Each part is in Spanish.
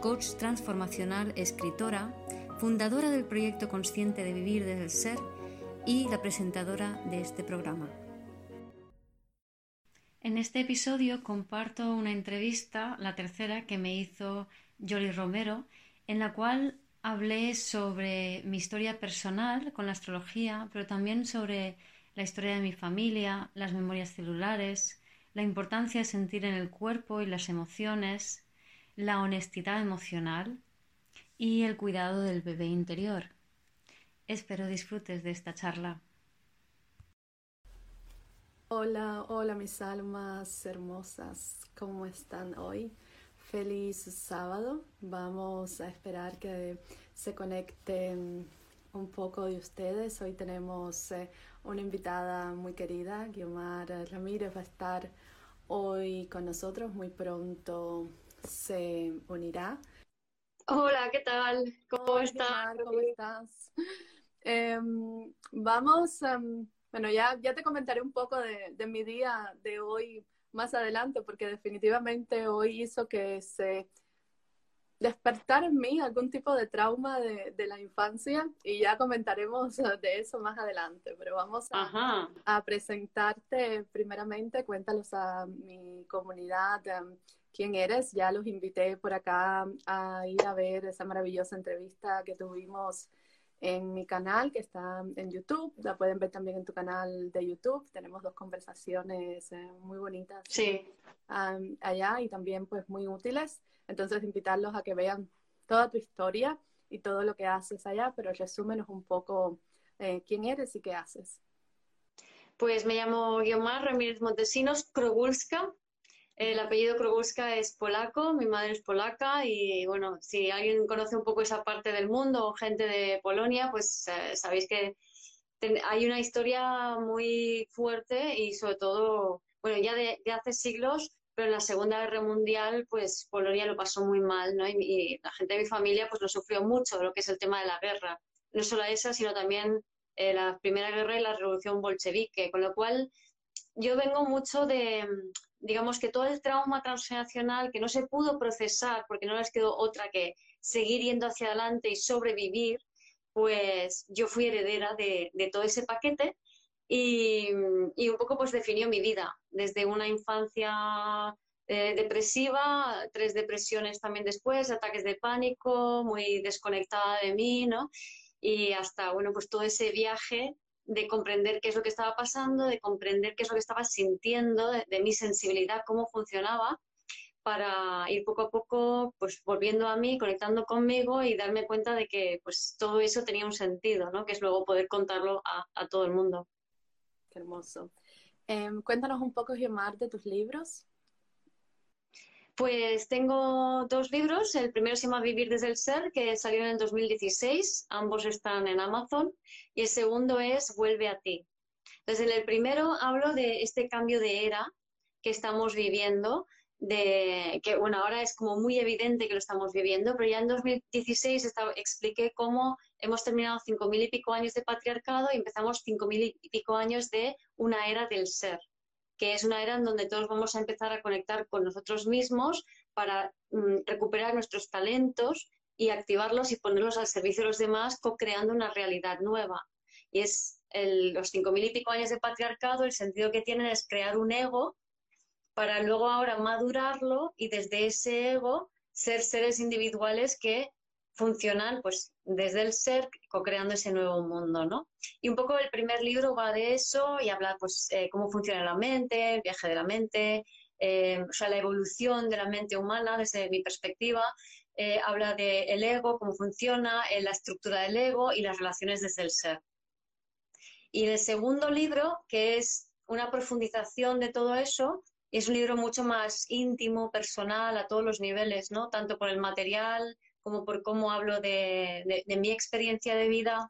coach transformacional, escritora, fundadora del proyecto Consciente de Vivir desde el Ser y la presentadora de este programa. En este episodio comparto una entrevista, la tercera, que me hizo Jolie Romero, en la cual hablé sobre mi historia personal con la astrología, pero también sobre la historia de mi familia, las memorias celulares, la importancia de sentir en el cuerpo y las emociones, la honestidad emocional y el cuidado del bebé interior. Espero disfrutes de esta charla. Hola, hola mis almas hermosas, ¿cómo están hoy? Feliz sábado. Vamos a esperar que se conecten un poco de ustedes. Hoy tenemos eh, una invitada muy querida, Guiomar Ramírez va a estar hoy con nosotros. Muy pronto se unirá. Hola, ¿qué tal? ¿Cómo estás? ¿Cómo estás? Em, vamos, um, bueno, ya, ya te comentaré un poco de, de mi día de hoy más adelante, porque definitivamente hoy hizo que se despertar en mí algún tipo de trauma de, de, la infancia y ya comentaremos de eso más adelante, pero vamos a, a presentarte primeramente, cuéntanos a mi comunidad um, quién eres, ya los invité por acá a ir a ver esa maravillosa entrevista que tuvimos en mi canal que está en YouTube. La pueden ver también en tu canal de YouTube. Tenemos dos conversaciones eh, muy bonitas sí. allá y también pues muy útiles. Entonces invitarlos a que vean toda tu historia y todo lo que haces allá, pero resúmenos un poco eh, quién eres y qué haces. Pues me llamo Guiomar Ramírez Montesinos Krogulska. El apellido Krogulska es polaco, mi madre es polaca y bueno, si alguien conoce un poco esa parte del mundo o gente de Polonia, pues eh, sabéis que hay una historia muy fuerte y sobre todo, bueno, ya de, hace siglos, pero en la Segunda Guerra Mundial, pues Polonia lo pasó muy mal, ¿no? Y, la gente de mi familia pues lo sufrió mucho, lo que es el tema de la guerra. No solo esa, sino también eh, la Primera Guerra y la Revolución Bolchevique, con lo cual yo vengo mucho de, digamos que todo el trauma transgeneracional que no se pudo procesar porque no les quedó otra que seguir yendo hacia adelante y sobrevivir, pues yo fui heredera de, todo ese paquete y, un poco pues definió mi vida, desde una infancia eh, depresiva, tres depresiones también después, ataques de pánico, muy desconectada de mí, ¿no? Y hasta, bueno, pues todo ese viaje de comprender qué es lo que estaba pasando, de comprender qué es lo que estaba sintiendo, de, mi sensibilidad, cómo funcionaba, para ir poco a poco pues volviendo a mí, conectando conmigo y darme cuenta de que pues todo eso tenía un sentido, ¿no? Que es luego poder contarlo a, todo el mundo. Qué hermoso. Em, cuéntanos un poco, Gemar, de tus libros. Pues tengo dos libros. El primero se llama Vivir desde el Ser, que salió en el 2016. Ambos están en Amazon. Y el segundo es Vuelve a ti. Entonces, en el primero hablo de este cambio de era que estamos viviendo, de que, bueno, ahora es como muy evidente que lo estamos viviendo, pero ya en 2016 estaba, expliqué cómo hemos terminado cinco mil y pico años de patriarcado y empezamos cinco mil y pico años de una era del ser que es una era en donde todos vamos a empezar a conectar con nosotros mismos para mm, recuperar nuestros talentos y activarlos y ponerlos al servicio de los demás, co-creando una realidad nueva. Y es los cinco mil y pico años de patriarcado, el sentido que tienen es crear un ego para luego ahora madurarlo y desde ese ego ser seres individuales que funcionan pues desde el ser, co-creando ese nuevo mundo, ¿no? Y un poco el primer libro va de eso y habla pues eh, cómo funciona la mente, el viaje de la mente, eh, o sea, la evolución de la mente humana desde mi perspectiva. Eh, habla del el ego, cómo funciona, la estructura del ego y las relaciones desde el ser. Y el segundo libro, que es una profundización de todo eso, es un libro mucho más íntimo, personal, a todos los niveles, ¿no? Tanto por el material, como por cómo hablo de, mi experiencia de vida.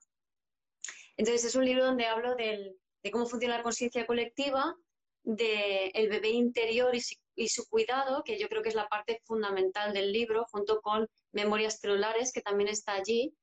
Entonces es un libro donde hablo de cómo funciona la conciencia colectiva, del bebé interior y, su cuidado, que yo creo que es la parte fundamental del libro, junto con memorias celulares, que también está allí.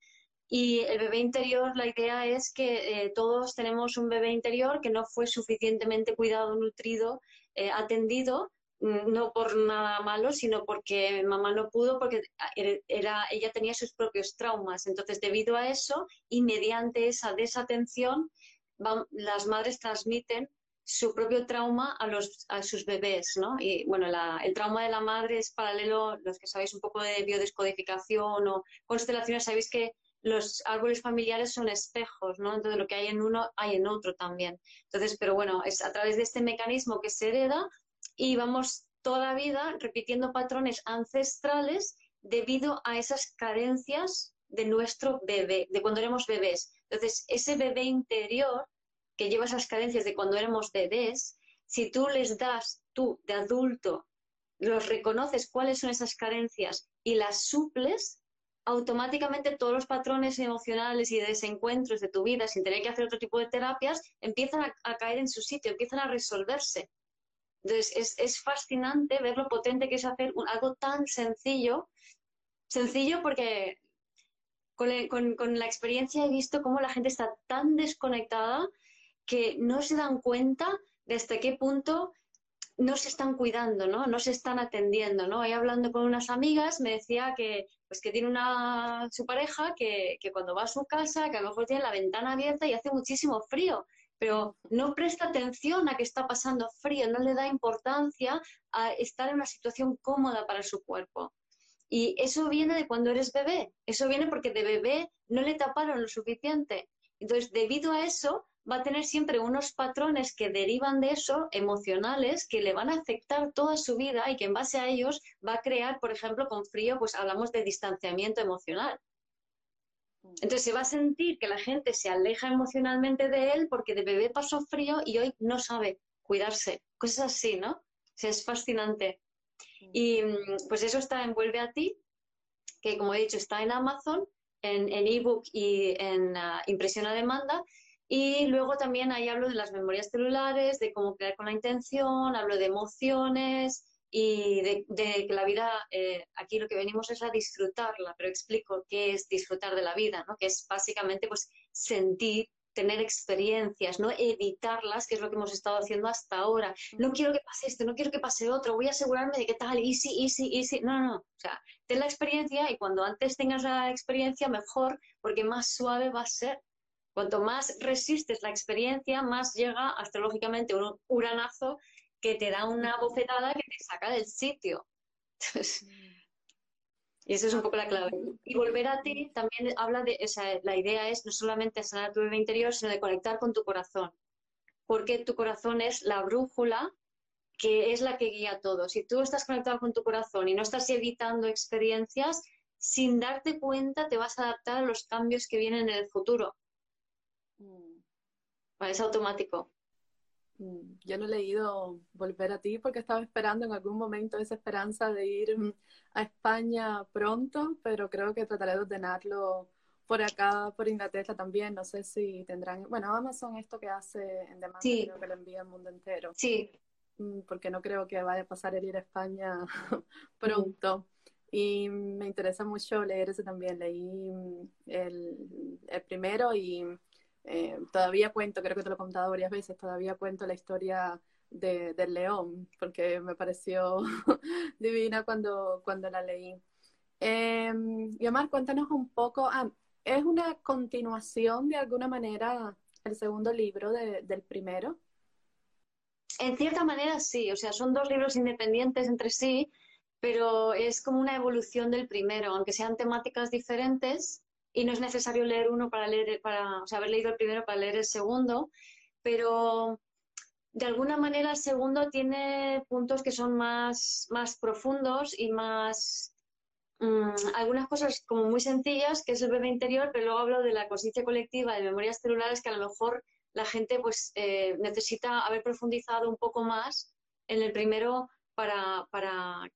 Y el bebé interior, la idea es que eh, todos tenemos un bebé interior que no fue suficientemente cuidado, nutrido, eh, atendido, no por nada malo, sino porque mamá no pudo, porque era, ella tenía sus propios traumas. Entonces, debido a eso y mediante esa desatención, las madres transmiten su propio trauma a, los, a sus bebés, ¿no? Y bueno, el trauma de la madre es paralelo, los que sabéis un poco de biodescodificación o constelaciones, sabéis que los árboles familiares son espejos, ¿no? Entonces lo que hay en uno hay en otro también. Entonces, pero bueno, es a través de este mecanismo que se hereda y vamos toda la vida repitiendo patrones ancestrales debido a esas carencias de nuestro bebé, de cuando éramos bebés. Entonces, ese bebé interior que lleva esas carencias de cuando éramos bebés, si tú les das, tú de adulto, los reconoces cuáles son esas carencias y las suples, automáticamente todos los patrones emocionales y de desencuentros de tu vida, sin tener que hacer otro tipo de terapias, empiezan a, caer en su sitio, empiezan a resolverse. Entonces, es, fascinante ver lo potente que es hacer algo tan sencillo, sencillo porque con, la experiencia he visto cómo la gente está tan desconectada que no se dan cuenta de hasta qué punto no se están cuidando, ¿no? No se están atendiendo, ¿no? Ahí hablando con unas amigas me decía que, pues que tiene una, su pareja que, que cuando va a su casa, que a lo mejor tiene la ventana abierta y hace muchísimo frío, pero no presta atención a que está pasando frío, no le da importancia a estar en una situación cómoda para su cuerpo. Y eso viene de cuando eres bebé, eso viene porque de bebé no le taparon lo suficiente. Entonces, debido a eso, va a tener siempre unos patrones que derivan de eso, emocionales, que le van a afectar toda su vida y que en base a ellos va a crear, por ejemplo, con frío, pues hablamos de distanciamiento emocional. Entonces se va a sentir que la gente se aleja emocionalmente de él porque de bebé pasó frío y hoy no sabe cuidarse. Cosas así, ¿no? O sea, es fascinante. Y mm, pues eso está en Vuelve a ti, que como he dicho está en Amazon, en ebook y en ah, impresión a demanda. Y luego también ahí hablo de las memorias celulares, de cómo crear con la intención, hablo de emociones y de, que la vida, eh, aquí lo que venimos es a disfrutarla, pero explico qué es disfrutar de la vida, ¿no? que es básicamente pues, sentir, tener experiencias, no evitarlas, que es lo que hemos estado haciendo hasta ahora. No quiero que pase esto, no quiero que pase otro, voy a asegurarme de que tal, easy, easy, easy. No, no, o sea, ten la experiencia y cuando antes tengas la experiencia, mejor, porque más suave va a ser. Cuanto más resistes la experiencia, más llega astrológicamente un uranazo que te da una bofetada que te saca del sitio. y esa es un poco la clave. Y volver a ti también habla de, o la idea es no solamente sanar tu bebé interior, sino de conectar con tu corazón. Porque tu corazón es la brújula que es la que guía todo. Si tú estás conectado con tu corazón y no estás evitando experiencias, sin darte cuenta te vas a adaptar a los cambios que vienen en el futuro. Mm. Es automático. Mm, yo no he leído Volver a ti porque estaba esperando en algún momento esa esperanza de ir mm, a España pronto, pero creo que trataré de ordenarlo por acá, por Inglaterra también. No sé si tendrán. Bueno, Amazon, esto que hace en demanda, creo que lo envía al mundo entero. Sí. Porque no creo que vaya a pasar el ir a España pronto. Y me interesa mucho leer ese también. Leí el, el primero y eh, todavía cuento, creo que te lo he contado varias veces, todavía cuento la historia de, del león, porque me pareció divina cuando, cuando la leí. Eh, y Omar, cuéntanos un poco, ah, ¿es una continuación de alguna manera el segundo libro del primero? En cierta manera sí, o sea, son dos libros independientes entre sí, pero es como una evolución del primero, aunque sean temáticas diferentes, y no es necesario leer uno para leer, para, o sea, haber leído el primero para leer el segundo, pero de alguna manera el segundo tiene puntos que son más, más profundos y más, mm, algunas cosas como muy sencillas, que es el bebé interior, pero luego hablo de la conciencia colectiva, de memorias celulares, que a lo mejor la gente pues eh, necesita haber profundizado un poco más en el primero para, para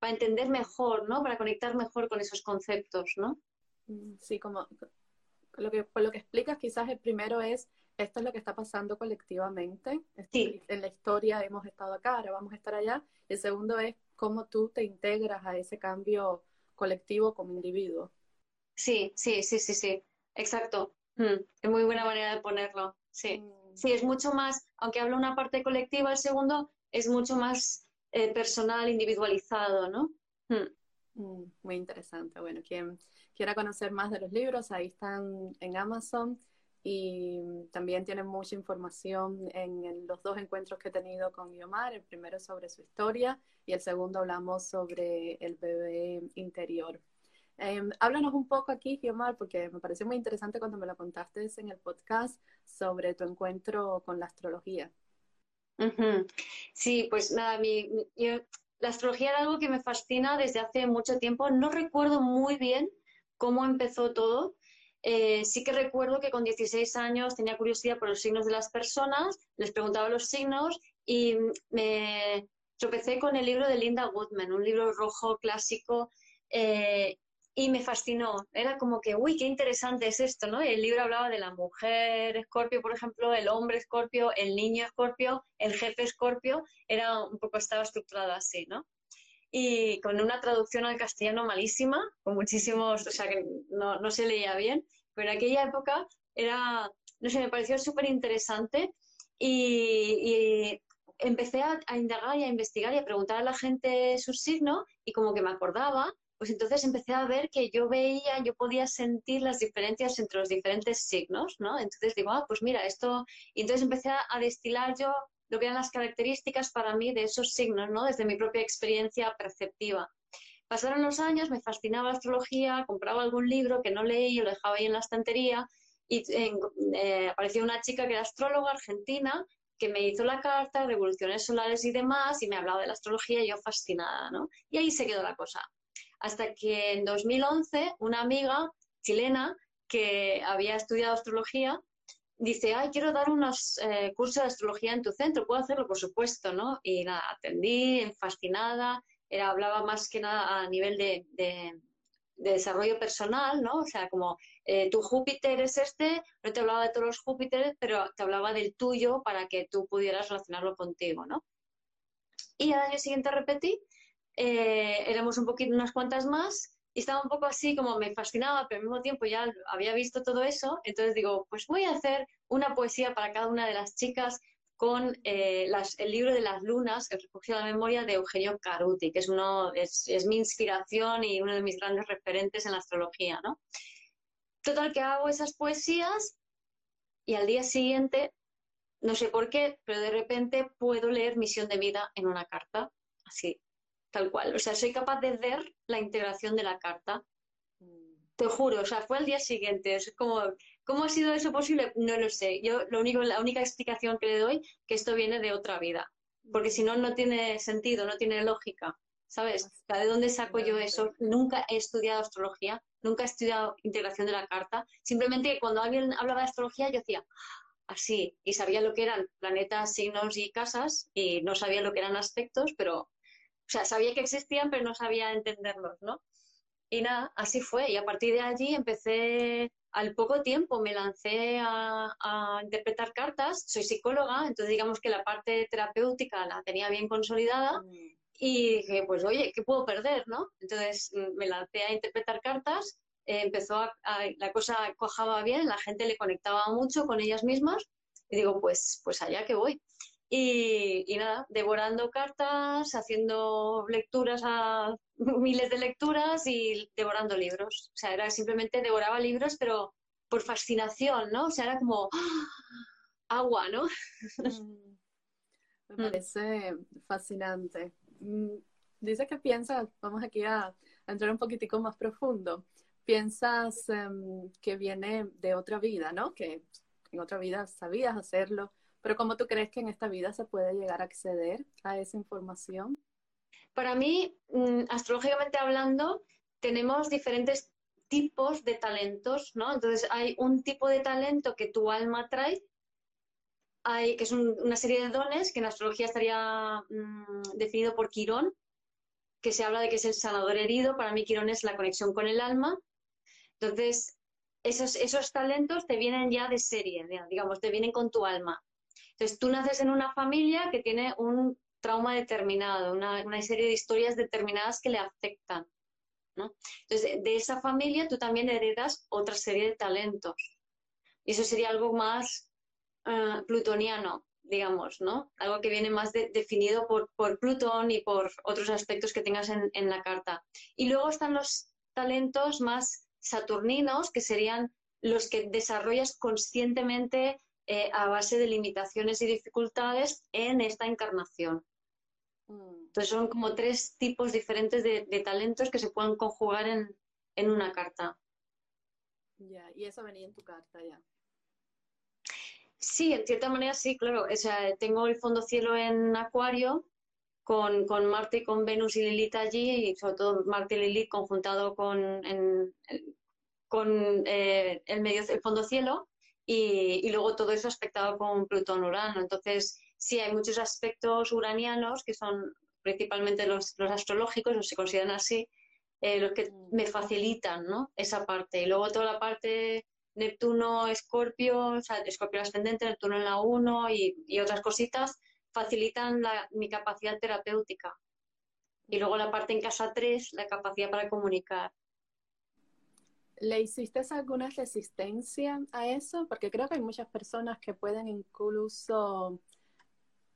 para entender mejor, ¿no? Para conectar mejor con esos conceptos, ¿no? Mm, sí, como lo que, por lo que explicas, quizás el primero es, esto es lo que está pasando colectivamente. Sí. En la historia hemos estado acá, ahora vamos a estar allá. El segundo es cómo tú te integras a ese cambio colectivo como individuo. Sí, sí, sí, sí, sí, exacto. Mm, es muy buena manera de ponerlo. Sí, mm. sí, es mucho más, aunque habla una parte colectiva, el segundo es mucho más eh, personal, individualizado, ¿no? Mm. muy interesante. Bueno, quien quiera conocer más de los libros, ahí están en Amazon y también tienen mucha información en, los dos encuentros que he tenido con Guiomar, el primero sobre su historia y el segundo hablamos sobre el bebé interior. Em, háblanos un poco aquí, Guiomar, porque me pareció muy interesante cuando me lo contaste en el podcast sobre tu encuentro con la astrología. Sí, pues nada, mi, la astrología era algo que me fascina desde hace mucho tiempo. No recuerdo muy bien cómo empezó todo. Eh, sí que recuerdo que con 16 años tenía curiosidad por los signos de las personas, les preguntaba los signos y me tropecé con el libro de Linda Woodman, un libro rojo clásico eh, y me fascinó. Era como que, uy, qué interesante es esto, ¿no? El libro hablaba de la mujer escorpio, por ejemplo, el hombre escorpio, el niño escorpio, el jefe escorpio, era un poco, estaba estructurado así, ¿no? Y con una traducción al castellano malísima, con muchísimos, o sea, que no, no se leía bien, pero en aquella época era, no sé, me pareció súper interesante y, empecé a, a indagar y a investigar y a preguntar a la gente su signo y como que me acordaba pues entonces empecé a ver que yo veía, yo podía sentir las diferencias entre los diferentes signos, ¿no? Entonces digo, ah, pues mira, esto, y entonces empecé a, destilar yo lo que eran las características para mí de esos signos, ¿no? Desde mi propia experiencia perceptiva. Pasaron los años, me fascinaba la astrología, compraba algún libro que no leí, lo dejaba ahí en la estantería y eh, apareció una chica que era astróloga argentina que me hizo la carta, revoluciones solares y demás, y me hablaba de la astrología y yo fascinada, ¿no? Y ahí se quedó la cosa hasta que en 2011 una amiga chilena que había estudiado astrología dice, ay, quiero dar unos eh, cursos de astrología en tu centro, ¿puedo hacerlo? Por supuesto, ¿no? Y nada, atendí, fascinada, era, hablaba más que nada a nivel de, desarrollo personal, ¿no? O sea, como eh, tu Júpiter es este, no te hablaba de todos los Júpiteres, pero te hablaba del tuyo para que tú pudieras relacionarlo contigo, ¿no? Y al año siguiente repetí eh, éramos un poquito, unas cuantas más, y estaba un poco así como me fascinaba, pero al mismo tiempo ya había visto todo eso, entonces digo, pues voy a hacer una poesía para cada una de las chicas con eh, el libro de las lunas, El refugio de la memoria de Eugenio Caruti, que es, uno, es, mi inspiración y uno de mis grandes referentes en la astrología, ¿no? Total que hago esas poesías y al día siguiente, no sé por qué, pero de repente puedo leer Misión de Vida en una carta, así, tal cual. O sea, soy capaz de ver la integración de la carta. Te juro, o sea, fue al día siguiente. Es como, ¿cómo ha sido eso posible? No lo sé. Yo lo único, la única explicación que le doy que esto viene de otra vida. Porque si no, no tiene sentido, no tiene lógica. ¿Sabes? ¿De dónde saco yo eso? Nunca he estudiado astrología, nunca he estudiado integración de la carta. Simplemente cuando alguien hablaba de astrología, yo decía, así, y sabía lo que eran planetas, signos y casas, y no sabía lo que eran aspectos, pero o sea, sabía que existían, pero no sabía entenderlos, ¿no? Y nada, así fue. Y a partir de allí empecé, al poco tiempo me lancé a, interpretar cartas. Soy psicóloga, entonces digamos que la parte terapéutica la tenía bien consolidada. Mm. Y dije, pues oye, ¿qué puedo perder, no? Entonces mm, me lancé a interpretar cartas. Eh, empezó a, la cosa cojaba bien, la gente le conectaba mucho con ellas mismas. Y digo, pues, pues allá que voy. Y, nada, devorando cartas, haciendo lecturas a miles de lecturas y devorando libros. O sea, era simplemente devoraba libros, pero por fascinación, ¿no? O sea, era como ¡ah! agua, ¿no? Mm. Me parece fascinante. Mm, dice que piensas, vamos aquí a, entrar un poquitico más profundo, piensas em, que viene de otra vida, ¿no? Que en otra vida sabías hacerlo, pero ¿cómo tú crees que en esta vida se puede llegar a acceder a esa información? Para mí, mm, astrológicamente hablando, tenemos diferentes tipos de talentos, ¿no? Entonces hay un tipo de talento que tu alma trae, hay, que es una serie de dones que en astrología estaría mm, definido por Quirón, que se habla de que es el sanador herido, para mí Quirón es la conexión con el alma. Entonces, esos, esos talentos te vienen ya de serie, digamos, te vienen con tu alma. Entonces, tú naces en una familia que tiene un trauma determinado, una, serie de historias determinadas que le afectan. ¿no? Entonces, de esa familia tú también heredas otra serie de talentos. Y eso sería algo más uh, plutoniano, digamos, ¿no? Algo que viene más definido por, Plutón y por otros aspectos que tengas en, en la carta. Y luego están los talentos más saturninos, que serían los que desarrollas conscientemente eh, a base de limitaciones y dificultades en esta encarnación. Mm. Entonces son como tres tipos diferentes de, talentos que se pueden conjugar en, en una carta. Ya, y eso venía en tu carta ya. Sí, en cierta manera sí, claro. O sea, tengo el fondo cielo en Acuario con, con Marte y con Venus y Lilith allí, y sobre todo Marte y Lilith conjuntado con, con eh, el, medio, el fondo cielo, y, luego todo eso aspectado con Plutón-Urano. Entonces, sí, hay muchos aspectos uranianos que son principalmente los, los astrológicos, o se consideran así, eh, los que mm. me facilitan ¿no? esa parte. Y luego toda la parte Neptuno, Escorpio, o sea, Escorpio ascendente, Neptuno en la 1 y, otras cositas facilitan mi capacidad terapéutica. Y luego la parte en casa 3, la capacidad para comunicar. ¿Le hiciste alguna resistencia a eso? Porque creo que hay muchas personas que pueden incluso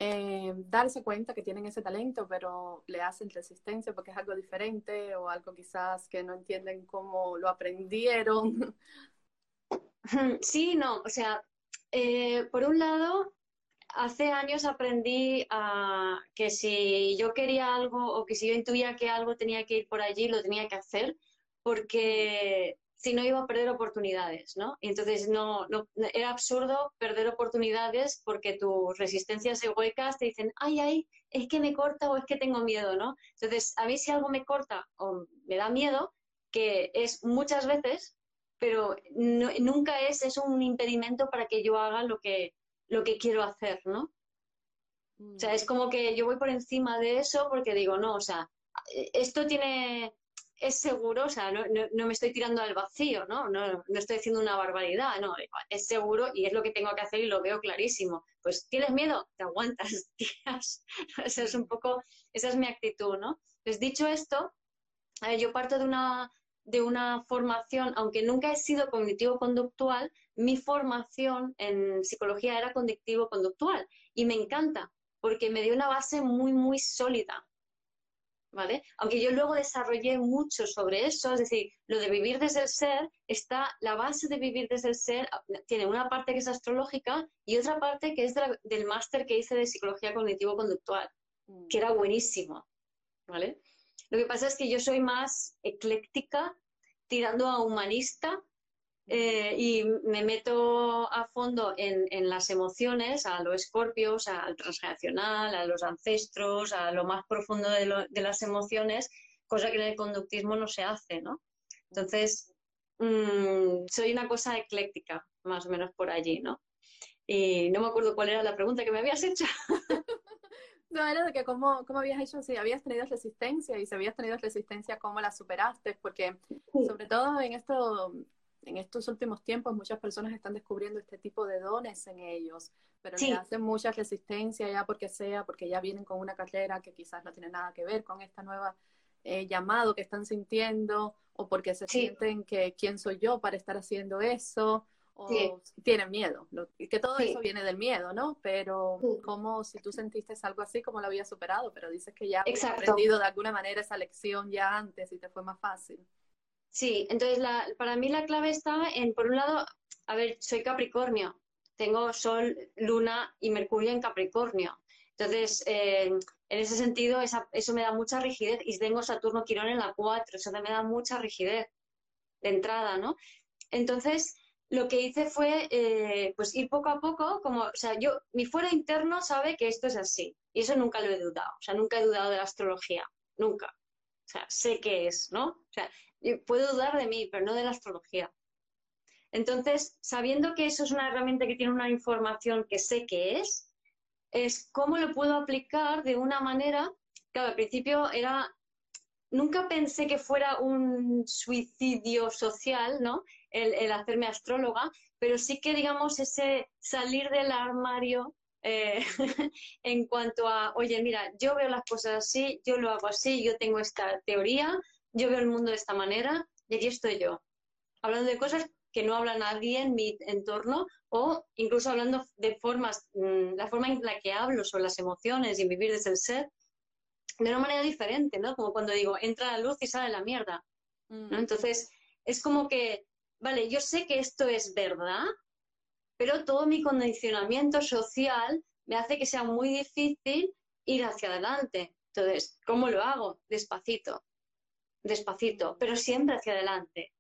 eh, darse cuenta que tienen ese talento, pero le hacen resistencia porque es algo diferente o algo quizás que no entienden cómo lo aprendieron. Sí, no, o sea, eh, por un lado, hace años aprendí que si yo quería algo o que si yo intuía que algo tenía que ir por allí, lo tenía que hacer, porque si no iba a perder oportunidades, ¿no? Y entonces no, no, era absurdo perder oportunidades porque tus resistencias egoicas te dicen, ay, ay, es que me corta o es que tengo miedo, ¿no? Entonces, a mí si algo me corta o me da miedo, que es muchas veces pero nunca es, es un impedimento para que yo haga lo que, lo que quiero hacer, ¿no? O sea, es mm. como que yo voy por encima de eso porque digo, no, o sea, esto tiene, es seguro, o sea, no, me estoy tirando al vacío, ¿no? ¿no? No estoy haciendo una barbaridad, no, es seguro y es lo que tengo que hacer y lo veo clarísimo. Pues, ¿tienes miedo? Te aguantas, tías. esa es un poco, esa es mi actitud, ¿no? Pues dicho esto, yo parto de una, de una formación, aunque nunca he sido cognitivo-conductual, mi formación en psicología era conductivo-conductual y me encanta porque me dio una base muy, muy sólida. ¿Vale? Aunque yo luego desarrollé mucho sobre eso, es decir, lo de vivir desde el ser, está, la base de vivir desde el ser tiene una parte que es astrológica y otra parte que es del máster que hice de psicología cognitivo-conductual, que era buenísimo, ¿vale? Lo que pasa es que yo soy más ecléctica, tirando a humanista, eh, y me meto a fondo en, las emociones, a los escorpios, al transgeneracional, a los ancestros, a lo más profundo de, las emociones, cosa que en el conductismo no se hace, ¿no? Entonces, mm, soy una cosa ecléctica, más o menos por allí, ¿no? Y no me acuerdo cuál era la pregunta que me habías hecho. No, era de que cómo, cómo habías hecho, si habías tenido resistencia y si habías tenido resistencia, cómo la superaste, porque sobre todo en esto, en estos últimos tiempos muchas personas están descubriendo este tipo de dones en ellos, pero le hacen mucha resistencia ya porque sea, porque ya vienen con una carrera que quizás no tiene nada que ver con esta nueva eh, llamado que están sintiendo, o porque se sienten que quién soy yo para estar haciendo eso, o tienen miedo, que todo eso viene del miedo, ¿no? Pero como si tú sentiste algo así, como lo habías superado, pero dices que ya habías aprendido de alguna manera esa lección ya antes y te fue más fácil. Sí, entonces la, para mí la clave está en, por un lado, a ver, soy Capricornio, tengo Sol, Luna y Mercurio en Capricornio. Entonces, eh, en ese sentido, eso me da mucha rigidez y tengo Saturno Quirón en la 4, eso me da mucha rigidez de entrada, ¿no? Entonces, lo que hice fue eh, pues ir poco a poco, como, o sea, yo, mi fuero interno sabe que esto es así, y eso nunca lo he dudado, o sea, nunca he dudado de la astrología, nunca. O sea, sé qué es, ¿no? O sea, puedo dudar de mí, pero no de la astrología. Entonces, sabiendo que eso es una herramienta que tiene una información que sé qué es, es cómo lo puedo aplicar de una manera, claro, al principio era nunca pensé que fuera un suicidio social, ¿no? El, hacerme astróloga, pero sí que, digamos, ese salir del armario eh, en cuanto a, oye, mira, yo veo las cosas así, yo lo hago así, yo tengo esta teoría, yo veo el mundo de esta manera y aquí estoy yo, hablando de cosas que no habla nadie en mi entorno o incluso hablando de formas, mm, la forma en la que hablo sobre las emociones y vivir desde el ser, de una manera diferente, ¿no? Como cuando digo, entra la luz y sale la mierda, ¿no? Mm. Entonces, es como que, vale, yo sé que esto es verdad, pero todo mi condicionamiento social me hace que sea muy difícil ir hacia adelante. Entonces, ¿cómo lo hago? Despacito, despacito, pero siempre hacia adelante,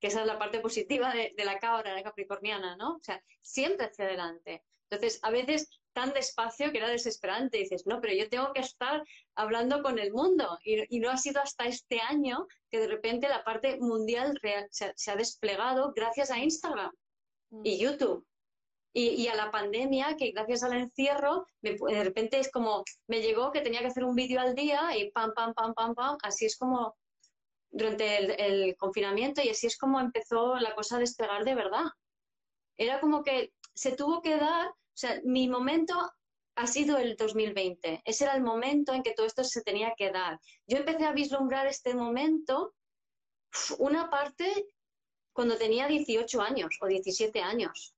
que esa es la parte positiva de, de la cabra, la capricorniana, ¿no? O sea, siempre hacia adelante. Entonces, a veces tan despacio que era desesperante. dices, no, pero yo tengo que estar hablando con el mundo. Y, no ha sido hasta este año que de repente la parte mundial se, ha desplegado gracias a Instagram y mm. YouTube. Y, a la pandemia, que gracias al encierro, de repente es como, me llegó que tenía que hacer un vídeo al día y pam, pam, pam, pam, pam. Así es como durante el, el confinamiento y así es como empezó la cosa a despegar de verdad. Era como que se tuvo que dar o sea, mi momento ha sido el 2020. Ese era el momento en que todo esto se tenía que dar. Yo empecé a vislumbrar este momento, una parte cuando tenía 18 años o 17 años.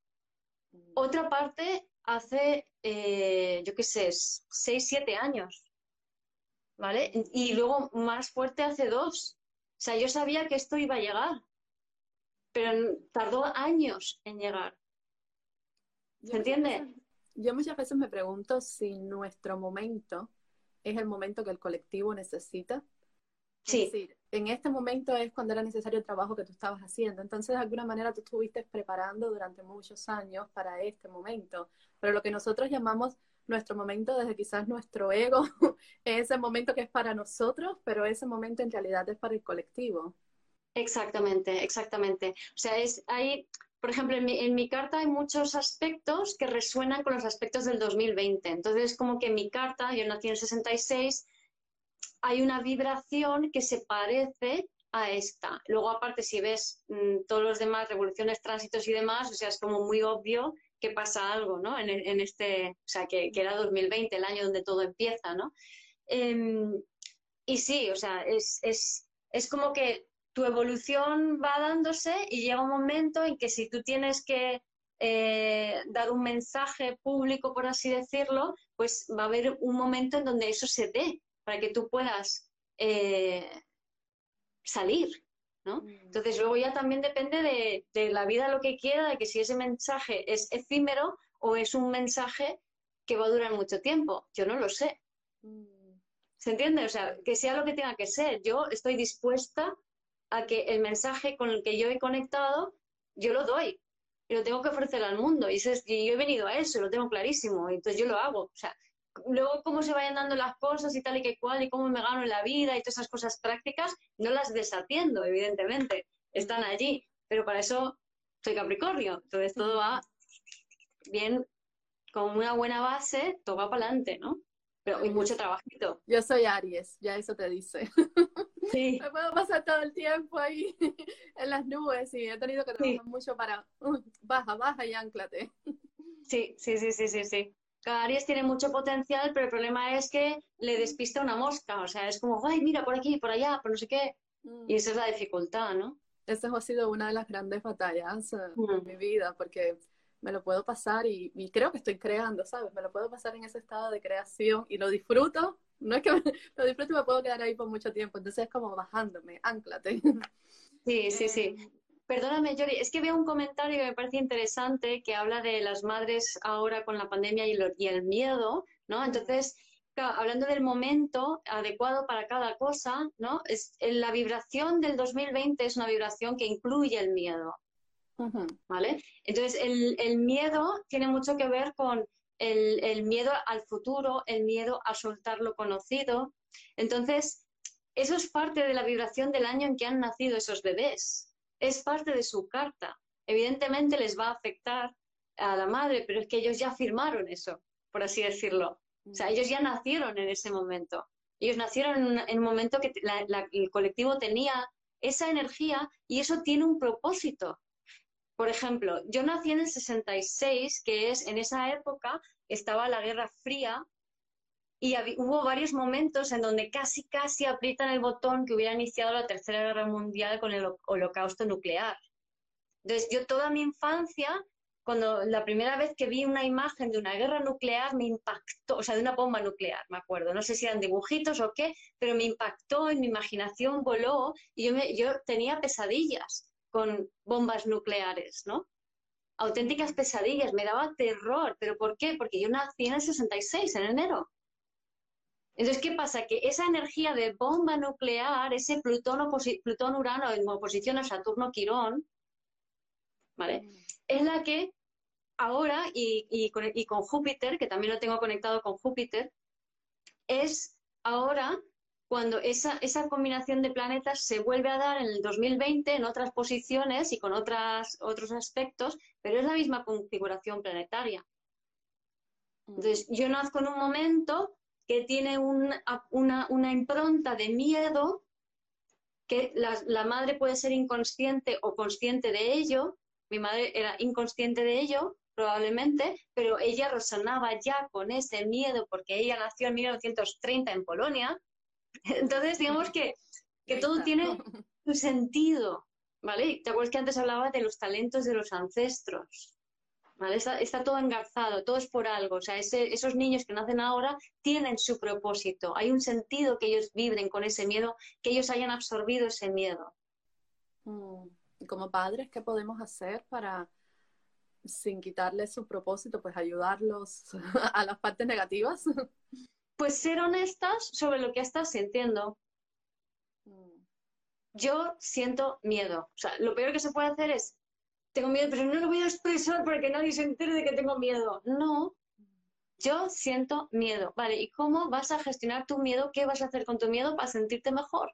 Otra parte hace, eh, yo qué sé, 6, 7 años. ¿Vale? Y luego más fuerte hace dos. O sea, yo sabía que esto iba a llegar, pero tardó años en llegar. ¿Se entiende? yo muchas veces me pregunto si nuestro momento es el momento que el colectivo necesita. Sí. Es decir, en este momento es cuando era necesario el trabajo que tú estabas haciendo. Entonces, de alguna manera, tú estuviste preparando durante muchos años para este momento. Pero lo que nosotros llamamos nuestro momento, desde quizás nuestro ego, es ese momento que es para nosotros, pero ese momento en realidad es para el colectivo. Exactamente, exactamente. O sea, es ahí por ejemplo, en mi, carta hay muchos aspectos que resuenan con los aspectos del 2020. Entonces, como que en mi carta, yo nací en el 66, hay una vibración que se parece a esta. Luego, aparte, si ves mm, todos los demás, revoluciones, tránsitos y demás, o sea, es como muy obvio que pasa algo, ¿no? En, este, o sea, que, era 2020, el año donde todo empieza, ¿no? Em, y sí, o sea, es, es, es como que tu evolución va dándose y llega un momento en que si tú tienes que eh, dar un mensaje público, por así decirlo, pues va a haber un momento en donde eso se dé para que tú puedas eh, salir. ¿No? Mm. Entonces luego ya también depende de, la vida lo que quiera, de que si ese mensaje es efímero o es un mensaje que va a durar mucho tiempo. Yo no lo sé. Mm. ¿Se entiende? O sea, que sea lo que tenga que ser. Yo estoy dispuesta a que el mensaje con el que yo he conectado, yo lo doy y lo tengo que ofrecer al mundo. Y, yo he venido a eso, lo tengo clarísimo, y entonces yo lo hago. O sea, luego cómo se vayan dando las cosas y tal y que cual, y cómo me gano en la vida y todas esas cosas prácticas, no las desatiendo, evidentemente, están allí, pero para eso soy Capricornio, entonces todo va bien, con una buena base, todo va para adelante, ¿no? Pero hay mucho trabajito. Yo soy Aries, ya eso te dice. Sí. Me puedo pasar todo el tiempo ahí en las nubes y he tenido que trabajar mucho para baja, baja y anclate. Sí, sí, sí, sí, sí, sí. Aries tiene mucho potencial, pero el problema es que le despista una mosca. O sea, es como, ay, mira, por aquí, por allá, por no sé qué. Y esa es la dificultad, ¿no? Esa ha sido una de las grandes batallas eh, de mi vida, porque me lo puedo pasar y, y, creo que estoy creando, ¿sabes? Me lo puedo pasar en ese estado de creación y lo disfruto, no es que lo disfruto y me puedo quedar ahí por mucho tiempo, entonces es como bajándome, anclate. Sí, sí, sí. Perdóname, Yori, es que veo un comentario que me parece interesante que habla de las madres ahora con la pandemia y, y el miedo, ¿no? Entonces, hablando del momento adecuado para cada cosa, ¿no? Es, la vibración del 2020 es una vibración que incluye el miedo, ¿vale? Entonces, el, el miedo tiene mucho que ver con el, miedo al futuro, el miedo a soltar lo conocido. Entonces, eso es parte de la vibración del año en que han nacido esos bebés. Es parte de su carta. Evidentemente les va a afectar a la madre, pero es que ellos ya firmaron eso, por así decirlo. O sea, ellos ya nacieron en ese momento. Ellos nacieron en un, momento que el colectivo tenía esa energía y eso tiene un propósito. Por ejemplo, yo nací en el 66, que es en esa época estaba la Guerra Fría y hubo varios momentos en donde casi, casi aprietan el botón que hubiera iniciado la Tercera Guerra Mundial con el holocausto nuclear. Entonces, yo toda mi infancia, cuando la primera vez que vi una imagen de una guerra nuclear, me impactó, o sea, de una bomba nuclear, me acuerdo. No sé si eran dibujitos o qué, pero me impactó, en mi imaginación voló y yo, yo tenía pesadillas con bombas nucleares, ¿no? Auténticas pesadillas, me daba terror. ¿Pero por qué? Porque yo nací en el 66, en enero. Entonces, ¿qué pasa? Que esa energía de bomba nuclear, ese Plutón-Urano en oposición a Saturno-Quirón, ¿vale? Mm. Es la que ahora, y, con, Júpiter, que también lo tengo conectado con Júpiter, es ahora cuando esa, esa combinación de planetas se vuelve a dar en el 2020 en otras posiciones y con otras, otros aspectos, pero es la misma configuración planetaria. Mm. Entonces, yo nazco en un momento que tiene una, impronta de miedo, que la, madre puede ser inconsciente o consciente de ello, mi madre era inconsciente de ello, probablemente, pero ella resonaba ya con ese miedo porque ella nació en 1930 en Polonia. Entonces, digamos que, que todo tiene su sentido, ¿vale? ¿Te acuerdas que antes hablaba de los talentos de los ancestros? Está, todo engarzado, todo es por algo. O sea, esos niños que nacen ahora tienen su propósito. Hay un sentido que ellos vibren con ese miedo, que ellos hayan absorbido ese miedo. Mm. Y como padres, ¿qué podemos hacer para, sin quitarles su propósito, pues ayudarlos a las partes negativas? Pues ser honestas sobre lo que estás sintiendo. Mm. Yo siento miedo. O sea, lo peor que se puede hacer es tengo miedo, pero no lo voy a expresar para que nadie se entere de que tengo miedo. No, yo siento miedo. Vale, ¿y cómo vas a gestionar tu miedo? ¿Qué vas a hacer con tu miedo para sentirte mejor?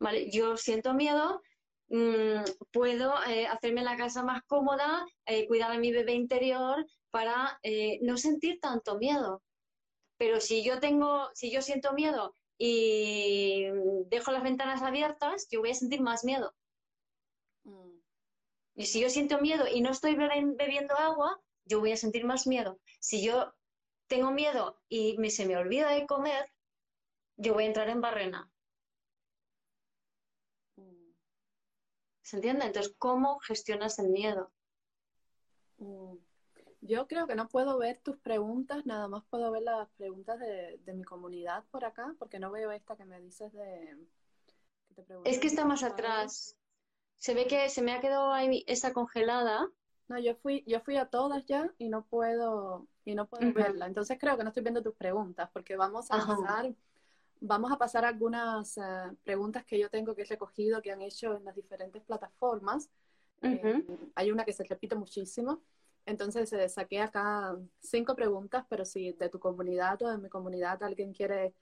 Vale, yo siento miedo, mm, puedo eh, hacerme la casa más cómoda, eh, cuidar a mi bebé interior para eh, no sentir tanto miedo. Pero si yo tengo, si yo siento miedo y dejo las ventanas abiertas, yo voy a sentir más miedo. Y si yo siento miedo y no estoy bebiendo agua, yo voy a sentir más miedo. Si yo tengo miedo y me, se me olvida de comer, yo voy a entrar en barrena. ¿Se entiende? Entonces, ¿cómo gestionas el miedo? Mm. Yo creo que no puedo ver tus preguntas, nada más puedo ver las preguntas de, mi comunidad por acá, porque no veo esta que me dices de... es que está más atrás se ve que se me ha quedado ahí esa congelada. No, yo fui, yo fui a todas ya y no puedo, y no puedo verla. Entonces creo que no estoy viendo tus preguntas, porque vamos a pasar, vamos a pasar algunas eh, preguntas que yo tengo que he recogido, que han hecho en las diferentes plataformas. Eh, hay una que se repite muchísimo. Entonces eh, saqué acá cinco preguntas, pero si de tu comunidad o de mi comunidad alguien quiere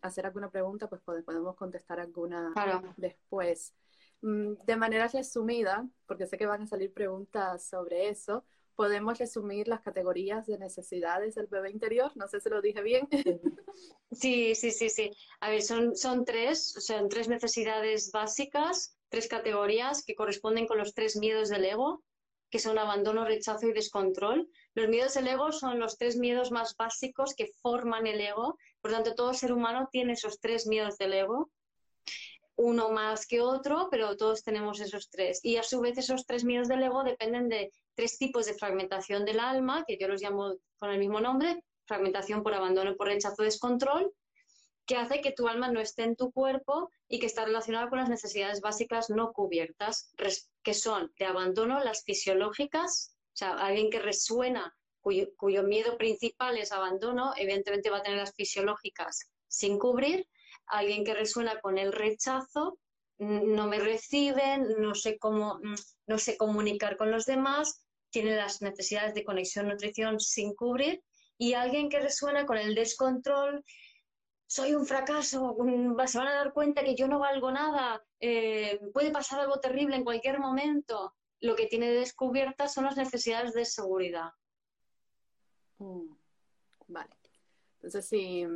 hacer alguna pregunta, pues podemos contestar alguna después. Mm, de manera resumida, porque sé que van a salir preguntas sobre eso, podemos resumir las categorías de necesidades del bebé interior. No sé si lo dije bien. Sí, sí, sí, sí. A ver, son, son tres, son tres necesidades básicas, tres categorías que corresponden con los tres miedos del ego, que son abandono, rechazo y descontrol. Los miedos del ego son los tres miedos más básicos que forman el ego. Por tanto, todo ser humano tiene esos tres miedos del ego uno más que otro, pero todos tenemos esos tres. Y a su vez esos tres miedos del ego dependen de tres tipos de fragmentación del alma, que yo los llamo con el mismo nombre, fragmentación por abandono, por rechazo, descontrol, que hace que tu alma no esté en tu cuerpo y que está relacionada con las necesidades básicas no cubiertas, que son de abandono las fisiológicas, o sea, alguien que resuena, cuyo, cuyo miedo principal es abandono, evidentemente va a tener las fisiológicas sin cubrir, alguien que resuena con el rechazo, no me reciben, no sé cómo, no sé comunicar con los demás, tiene las necesidades de conexión, nutrición sin cubrir, y alguien que resuena con el descontrol, soy un fracaso, se van a dar cuenta que yo no valgo nada, eh, puede pasar algo terrible en cualquier momento. Lo que tiene descubierta son las necesidades de seguridad. Mm, vale. Entonces, si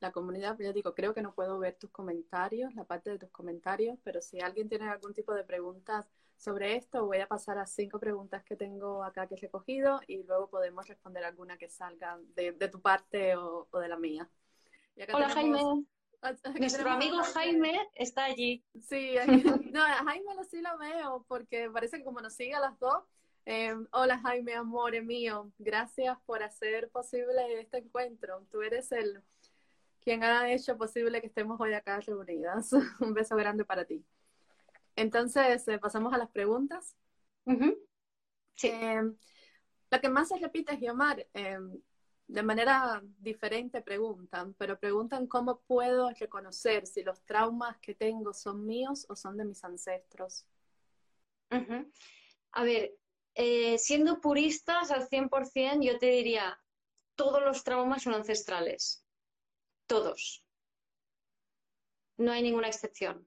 la comunidad, ya digo, creo que no puedo ver tus comentarios, la parte de tus comentarios, pero si alguien tiene algún tipo de preguntas sobre esto, voy a pasar a cinco preguntas que tengo acá que he recogido y luego podemos responder alguna que salga de, tu parte o, de la mía. Hola Jaime. Nuestro amigo Jaime. está allí. Sí, no, a Jaime sí lo veo porque parece que como nos sigue a las dos. Eh, hola Jaime, amor mío, gracias por hacer posible este encuentro. Tú eres el quien ha hecho posible que estemos hoy acá reunidas. Un beso grande para ti. Entonces, eh, pasamos a las preguntas. Sí. Eh, la que más se repite es Yomar de manera diferente preguntan, pero preguntan cómo puedo reconocer si los traumas que tengo son míos o son de mis ancestros. A ver, eh, siendo puristas al 100%, yo te diría, todos los traumas son ancestrales. Todos. No hay ninguna excepción.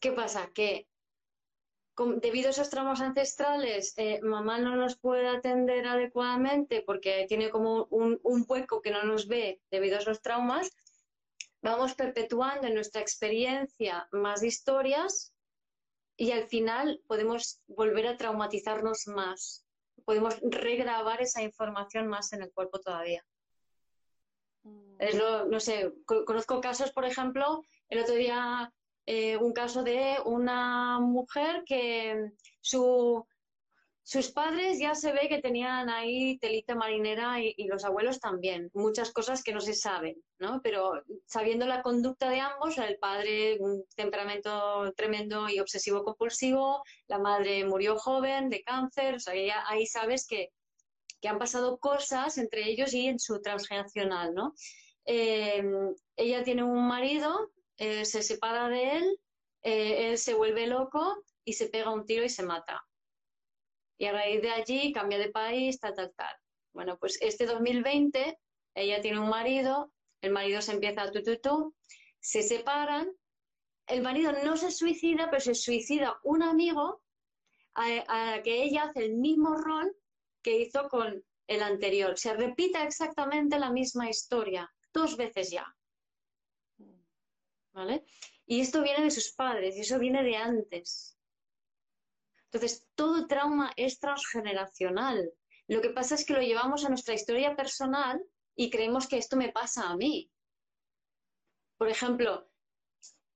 ¿Qué pasa? Que debido a esos traumas ancestrales, eh, mamá no nos puede atender adecuadamente porque tiene como un, hueco que no nos ve debido a esos traumas, vamos perpetuando en nuestra experiencia más historias y al final podemos volver a traumatizarnos más. Podemos regrabar esa información más en el cuerpo todavía. Es no sé, conozco casos, por ejemplo, el otro día eh, un caso de una mujer que su, sus padres ya se ve que tenían ahí telita marinera y, los abuelos también, muchas cosas que no se saben, ¿no? Pero sabiendo la conducta de ambos, el padre un temperamento tremendo y obsesivo compulsivo, la madre murió joven de cáncer, o sea, ya ahí sabes que, que han pasado cosas entre ellos y en su transgeneracional, ¿no? Eh, ella tiene un marido eh, se separa de él, eh, él se vuelve loco y se pega un tiro y se mata. Y a raíz de allí cambia de país, tal, tal, tal. Bueno, pues este 2020 ella tiene un marido, el marido se empieza a tu, se separan, el marido no se suicida, pero se suicida un amigo a, a que ella hace el mismo rol que hizo con el anterior. Se repita exactamente la misma historia, dos veces ya. ¿vale? Y esto viene de sus padres y eso viene de antes. Entonces, todo trauma es transgeneracional. Lo que pasa es que lo llevamos a nuestra historia personal y creemos que esto me pasa a mí. Por ejemplo,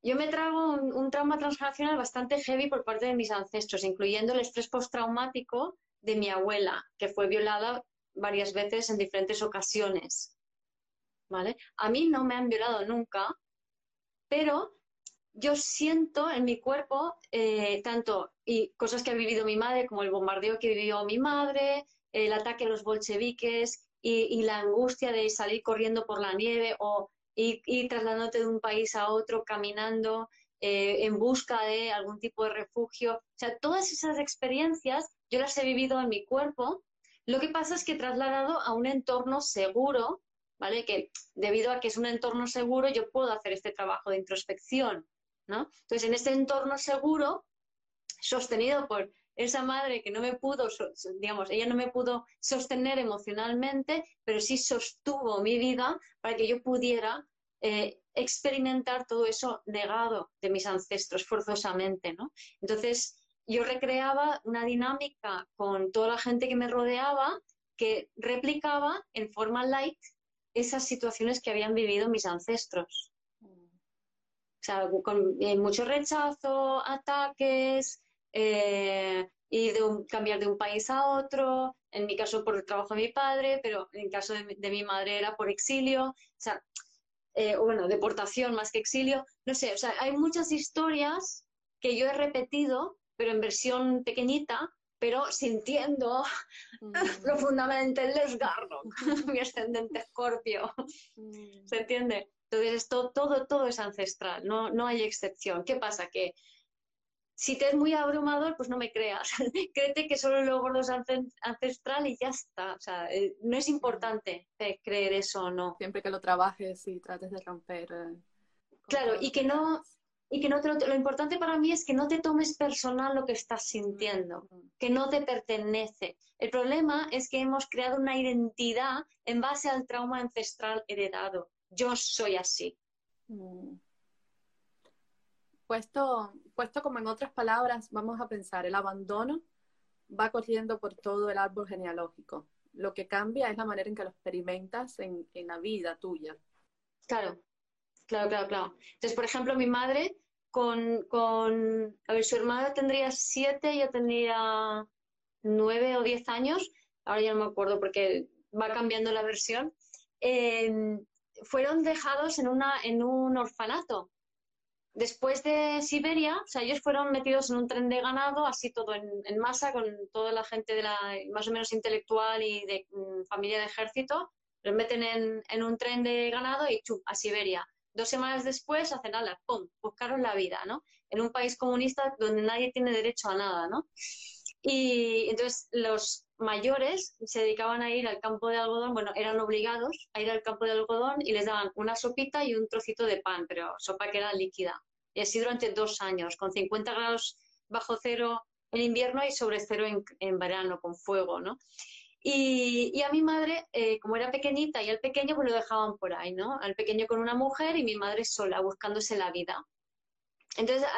yo me trago un, trauma transgeneracional bastante heavy por parte de mis ancestros, incluyendo el estrés postraumático de mi abuela, que fue violada varias veces en diferentes ocasiones. ¿Vale? A mí no me han violado nunca, pero yo siento en mi cuerpo eh, tanto y cosas que ha vivido mi madre, como el bombardeo que vivió mi madre, el ataque a los bolcheviques y, la angustia de salir corriendo por la nieve o ir, trasladándote de un país a otro caminando eh, en busca de algún tipo de refugio. O sea, todas esas experiencias yo las he vivido en mi cuerpo. Lo que pasa es que he trasladado a un entorno seguro ¿vale? Que debido a que es un entorno seguro, yo puedo hacer este trabajo de introspección, ¿no? Entonces, en este entorno seguro, sostenido por esa madre que no me pudo, digamos, ella no me pudo sostener emocionalmente, pero sí sostuvo mi vida para que yo pudiera eh, experimentar todo eso negado de mis ancestros forzosamente, ¿no? Entonces, yo recreaba una dinámica con toda la gente que me rodeaba que replicaba en forma light esas situaciones que habían vivido mis ancestros. O sea, con eh, mucho rechazo, ataques, eh, y de cambiar de un país a otro, en mi caso por el trabajo de mi padre, pero en el caso de, mi madre era por exilio, o sea, eh, bueno, deportación más que exilio, no sé, o sea, hay muchas historias que yo he repetido, pero en versión pequeñita, pero sintiendo mm. profundamente el desgarro, mi ascendente escorpio. Mm. ¿Se entiende? Entonces, esto, todo, todo es ancestral, no, no hay excepción. ¿Qué pasa? Que si te es muy abrumador, pues no me creas. Créete que solo lo gordo es ancestral y ya está. O sea, eh, no es importante creer eso o no. Siempre que lo trabajes y trates de romper. Eh, claro, y que no, y que no te lo, importante para mí es que no te tomes personal lo que estás sintiendo, que no te pertenece. El problema es que hemos creado una identidad en base al trauma ancestral heredado. Yo soy así. Mm. Puesto, puesto como en otras palabras, vamos a pensar, el abandono va corriendo por todo el árbol genealógico. Lo que cambia es la manera en que lo experimentas en, en la vida tuya. Claro, Claro, claro, claro. Entonces, por ejemplo, mi madre con, con a ver, su hermana tendría siete, yo tendría nueve o diez años, ahora ya no me acuerdo porque va cambiando la versión, em, fueron dejados en, una, en un orfanato. Después de Siberia, o sea, ellos fueron metidos en un tren de ganado, así todo en, masa, con toda la gente de la más o menos intelectual y de mm, familia de ejército, los meten en, en un tren de ganado y chup, a Siberia dos semanas después hacen, ala, pum, buscaron la vida, ¿no? En un país comunista donde nadie tiene derecho a nada, ¿no? Y entonces los mayores se dedicaban a ir al campo de algodón, bueno, eran obligados a ir al campo de algodón y les daban una sopita y un trocito de pan, pero sopa que era líquida. Y así durante dos años, con 50 grados bajo cero en invierno y sobre cero en, en verano, con fuego, ¿no? Y, a mi madre, eh, como era pequeñita y al pequeño, pues lo dejaban por ahí, ¿no? Al pequeño con una mujer y mi madre sola, buscándose la vida. Entonces,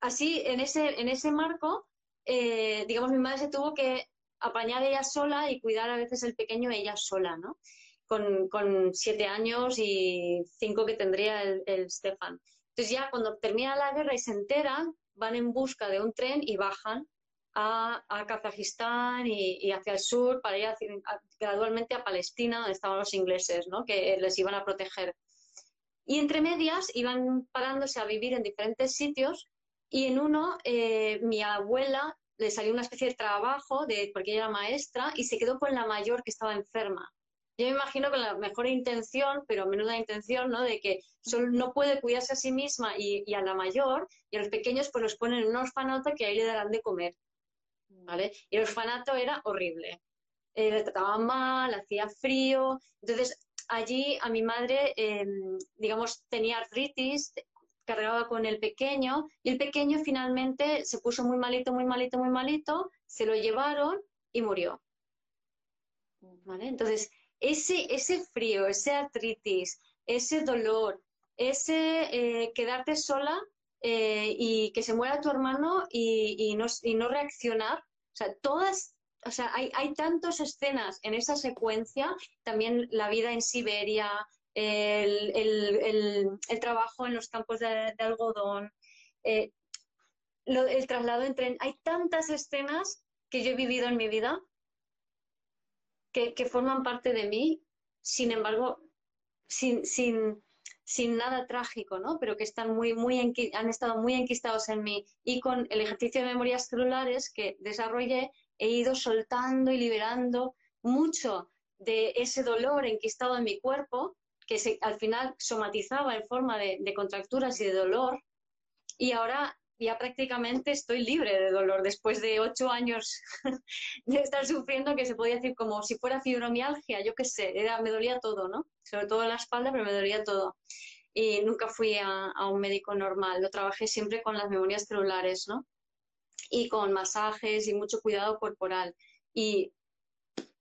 así, en ese, en ese marco, eh, digamos, mi madre se tuvo que apañar ella sola y cuidar a veces el pequeño ella sola, ¿no? Con, con siete años y cinco que tendría el, el Stefan. Entonces ya cuando termina la guerra y se enteran, van en busca de un tren y bajan a, a Kazajistán y, hacia el sur para ir gradualmente a Palestina, donde estaban los ingleses, ¿no? que les iban a proteger. Y entre medias iban parándose a vivir en diferentes sitios y en uno eh, mi abuela le salió una especie de trabajo de, porque ella era maestra y se quedó con la mayor que estaba enferma. Yo me imagino con la mejor intención, pero menuda intención, ¿no? De que solo no puede cuidarse a sí misma y, y, a la mayor, y a los pequeños pues los ponen en un orfanato que ahí le darán de comer. Y el orfanato era horrible. Eh, le trataban mal, hacía frío. Entonces, allí a mi madre, em, digamos, tenía artritis, cargaba con el pequeño y el pequeño finalmente se puso muy malito, muy malito, muy malito, se lo llevaron y murió. Entonces, ese, ese frío, ese artritis, ese dolor, ese eh, quedarte sola eh, y que se muera tu hermano y, no, y no reaccionar, o sea, todas, o sea, hay, hay tantas escenas en esa secuencia, también la vida en Siberia, el, trabajo en los campos de, algodón, eh, el traslado en tren, hay tantas escenas que yo he vivido en mi vida que, forman parte de mí, sin embargo, sin, sin, sin nada trágico, ¿no? Pero que están muy, muy han estado muy enquistados en mí. Y con el ejercicio de memorias celulares que desarrollé, he ido soltando y liberando mucho de ese dolor enquistado en mi cuerpo, que al final somatizaba en forma de, de contracturas y de dolor. Y ahora ya prácticamente estoy libre de dolor después de ocho años de estar sufriendo, que se podía decir como si fuera fibromialgia, yo qué sé, era, me dolía todo, ¿no? Sobre todo la espalda, pero me dolía todo. Y nunca fui a, un médico normal, lo trabajé siempre con las memorias celulares, ¿no? Y con masajes y mucho cuidado corporal. Y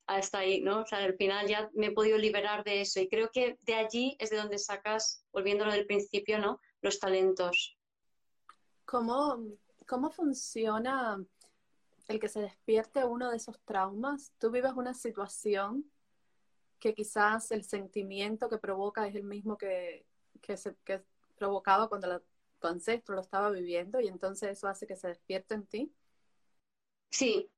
hasta ahí, ¿no? O sea, al final ya me he podido liberar de eso. Y creo que de allí es de donde sacas, volviéndolo del principio, ¿no? Los talentos. ¿Cómo, cómo funciona el que se despierte uno de esos traumas? Tú vives una situación que quizás el sentimiento que provoca es el mismo que, que, se, que provocaba cuando tu ancestro lo estaba viviendo y entonces eso hace que se despierte en ti. Sí,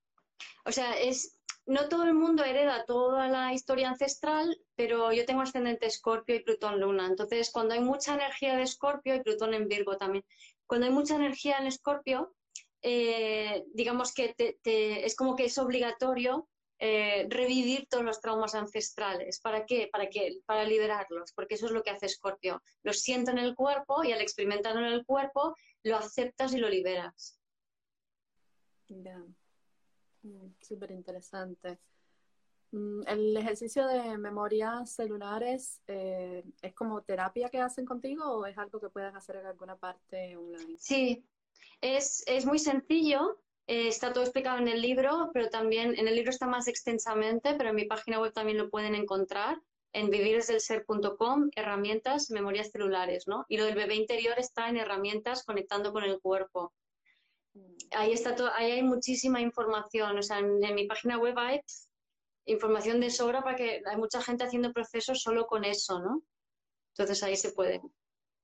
o sea, es, no todo el mundo hereda toda la historia ancestral, pero yo tengo ascendente Escorpio y Plutón Luna. Entonces, cuando hay mucha energía de Escorpio y Plutón en Virgo también, cuando hay mucha energía en Escorpio, eh, digamos que es como que es obligatorio eh, revivir todos los traumas ancestrales. ¿Para qué? Para, qué? Para liberarlos, porque eso es lo que hace Escorpio. Lo siento en el cuerpo y al experimentarlo en el cuerpo lo aceptas y lo liberas. Mm, súper interesante. Mm, ¿El ejercicio de memorias celulares eh, es como terapia que hacen contigo o es algo que puedan hacer en alguna parte online? Sí, es, es muy sencillo. Eh, está todo explicado en el libro, pero también en el libro está más extensamente, pero en mi página web también lo pueden encontrar en viviresdelser.com, herramientas, memorias celulares, ¿no? Y lo del bebé interior está en herramientas conectando con el cuerpo. Mm. Ahí está todo, ahí hay muchísima información. O sea, en, mi página web hay información de sobra para que hay mucha gente haciendo procesos solo con eso, ¿no? Entonces ahí se puede.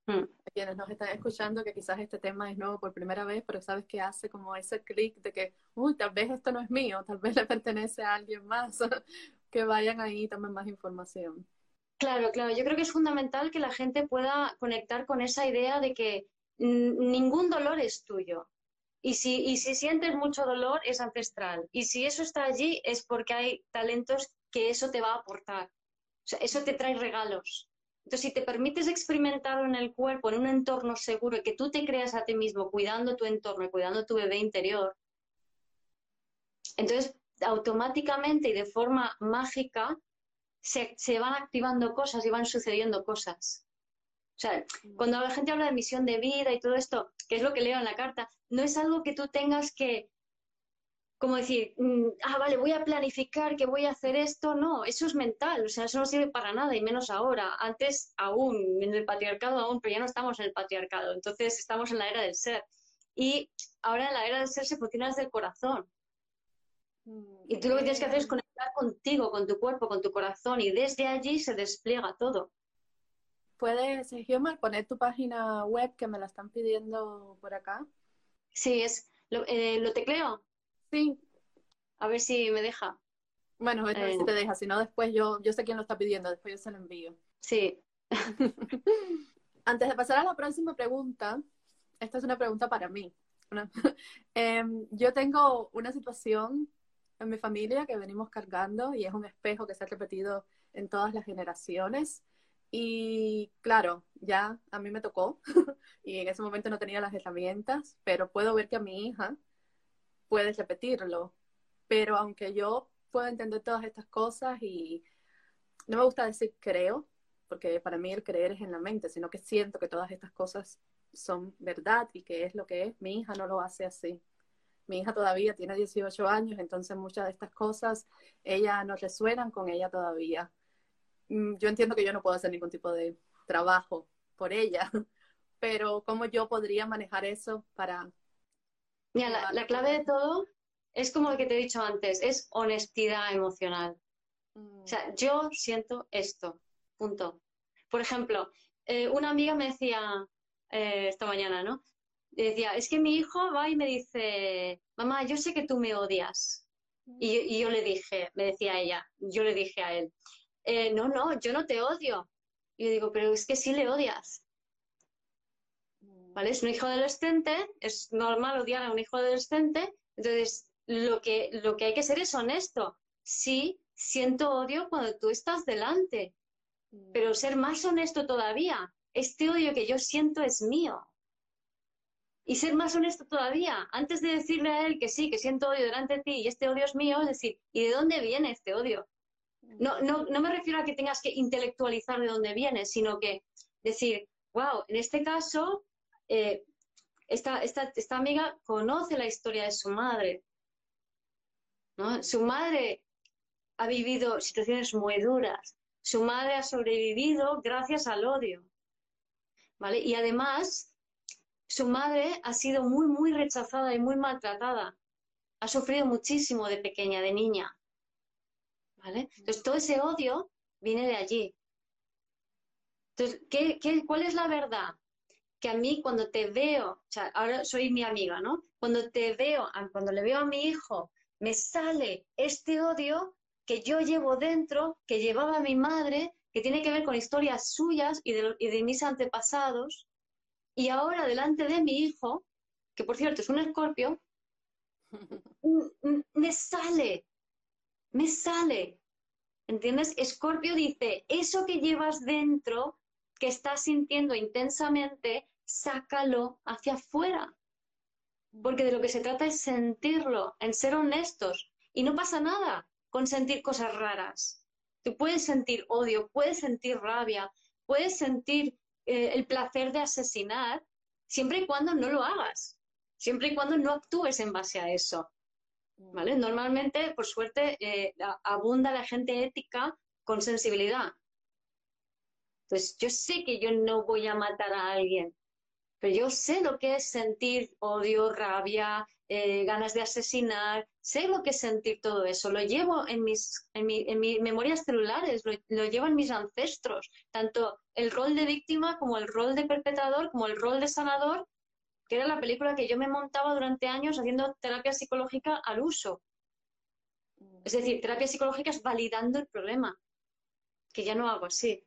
Mm. Quienes nos están escuchando, que quizás este tema es nuevo por primera vez, pero sabes que hace como ese clic de que, uy, tal vez esto no es mío, tal vez le pertenece a alguien más. que vayan ahí y tomen más información. Claro, claro. Yo creo que es fundamental que la gente pueda conectar con esa idea de que ningún dolor es tuyo. Y si, y si sientes mucho dolor, es ancestral. Y si eso está allí, es porque hay talentos que eso te va a aportar. Eso te trae regalos. Entonces, si te permites experimentarlo en el cuerpo, en un entorno seguro, y que tú te creas a ti mismo, cuidando tu entorno y cuidando tu bebé interior, entonces automáticamente y de forma mágica se, van activando cosas y van sucediendo cosas. O sea, cuando la gente habla de misión de vida y todo esto, que es lo que leo en la carta, no es algo que tú tengas que, como decir, mm, ah, vale, voy a planificar que voy a hacer esto. No, eso es mental, o sea, eso no sirve para nada y menos ahora. Antes aún, en el patriarcado aún, pero ya no estamos en el patriarcado, entonces estamos en la era del ser. Y ahora en la era del ser se funciona desde el corazón. Y tú lo que tienes que hacer es conectar contigo, con tu cuerpo, con tu corazón, y desde allí se despliega todo. ¿Puedes, Giomar, poner tu página web que me la están pidiendo por acá? Sí, es. ¿Lo, eh, ¿lo tecleo? Sí. A ver si me deja. Bueno, a ver si eh. te deja, si no después yo, yo sé quién lo está pidiendo, después yo se lo envío. Sí. Antes de pasar a la próxima pregunta, esta es una pregunta para mí. Em, yo tengo una situación en mi familia que venimos cargando y es un espejo que se ha repetido en todas las generaciones. Y claro, ya a mí me tocó y en ese momento no tenía las herramientas, pero puedo ver que a mi hija puede repetirlo. Pero aunque yo puedo entender todas estas cosas y no me gusta decir creo, porque para mí el creer es en la mente, sino que siento que todas estas cosas son verdad y que es lo que es, mi hija no lo hace así. Mi hija todavía tiene 18 años, entonces muchas de estas cosas, ella no resuenan con ella todavía. Mm, yo entiendo que yo no puedo hacer ningún tipo de trabajo por ella, pero ¿cómo yo podría manejar eso para... Mira, la, clave de todo es como lo que te he dicho antes, es honestidad emocional. O sea, mm. yo siento esto, punto. Por ejemplo, eh, una amiga me decía eh, esta mañana, ¿no? decía, es que mi hijo va y me dice, mamá, yo sé que tú me odias. Y, yo le dije, me decía ella, yo le dije a él, eh, no, no, yo no te odio. Y yo digo, pero es que sí le odias. ¿Vale? Es un hijo adolescente, es normal odiar a un hijo adolescente, entonces lo que, lo que hay que ser es honesto. Sí, siento odio cuando tú estás delante, pero ser más honesto todavía, este odio que yo siento es mío y ser más honesto todavía, antes de decirle a él que sí, que siento odio delante de ti y este odio es mío, es decir, ¿y de dónde viene este odio? No, no, no me refiero a que tengas que intelectualizar de dónde viene, sino que decir, wow, en este caso, eh, esta, esta, esta, amiga conoce la historia de su madre. ¿no? Su madre ha vivido situaciones muy duras. Su madre ha sobrevivido gracias al odio. ¿Vale? Y además, su madre ha sido muy, muy rechazada y muy maltratada. Ha sufrido muchísimo de pequeña, de niña. ¿Vale? Entonces, todo ese odio viene de allí. Entonces, ¿qué, cuál es la verdad? Que a mí cuando te veo, o sea, ahora soy mi amiga, ¿no? Cuando te veo, cuando le veo a mi hijo, me sale este odio que yo llevo dentro, que llevaba mi madre, que tiene que ver con historias suyas y de, y de mis antepasados, y ahora delante de mi hijo, que por cierto es un escorpio, me sale, me sale. ¿Entiendes? Escorpio dice, eso que llevas dentro, que estás sintiendo intensamente, sácalo hacia afuera. Porque de lo que se trata es sentirlo, en ser honestos. Y no pasa nada. con sentir cosas raras. Tú puedes sentir odio, puedes sentir rabia, puedes sentir eh, el placer de asesinar, siempre y cuando no lo hagas, siempre y cuando no actúes en base a eso. Normalmente, por suerte, eh, abunda la gente ética con sensibilidad. Entonces, yo sé que yo no voy a matar a alguien, pero yo sé lo que es sentir odio, rabia, eh, ganas de asesinar, sé lo que es sentir todo eso, lo llevo en mis, en mis memorias celulares, lo, lo, llevo en mis ancestros, tanto el rol de víctima como el rol de perpetrador, como el rol de sanador, que era la película que yo me montaba durante años haciendo terapia psicológica al uso. Es decir, terapia psicológica es validando el problema, que ya no hago así.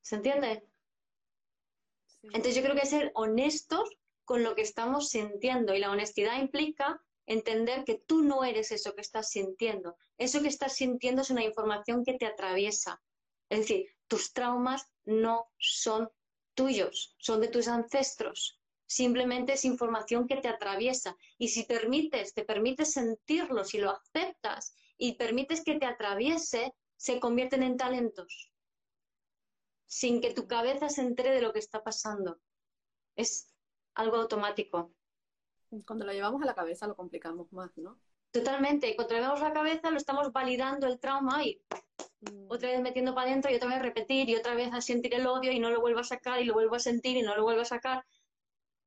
¿Se entiende? Entonces yo creo que ser honestos con lo que estamos sintiendo y la honestidad implica entender que tú no eres eso que estás sintiendo. Eso que estás sintiendo es una información que te atraviesa. Es decir, tus traumas no son tuyos, son de tus ancestros. Simplemente es información que te atraviesa. Y si permites, te permites sentirlo, si lo aceptas y permites que te atraviese, se convierten en talentos sin que tu cabeza se entere de lo que está pasando. Es algo automático. Cuando lo llevamos a la cabeza lo complicamos más, ¿no? Totalmente. A la cabeza lo estamos validando el trauma y mm. otra vez metiendo para adentro y otra vez repetir y otra vez a sentir el odio y no lo vuelvo a sacar y lo vuelvo a sentir y no lo vuelvo a sacar.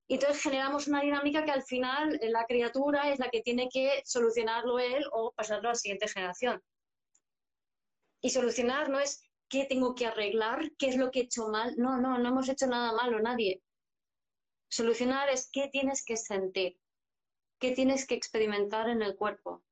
Y entonces generamos una dinámica que al final eh, la criatura es la que tiene que solucionarlo él o pasarlo a la siguiente generación. Y solucionar no es qué tengo que arreglar, qué es lo que he hecho mal. No, no, no hemos hecho nada malo, nadie. Solucionar es qué tienes que sentir, qué tienes que experimentar en el cuerpo.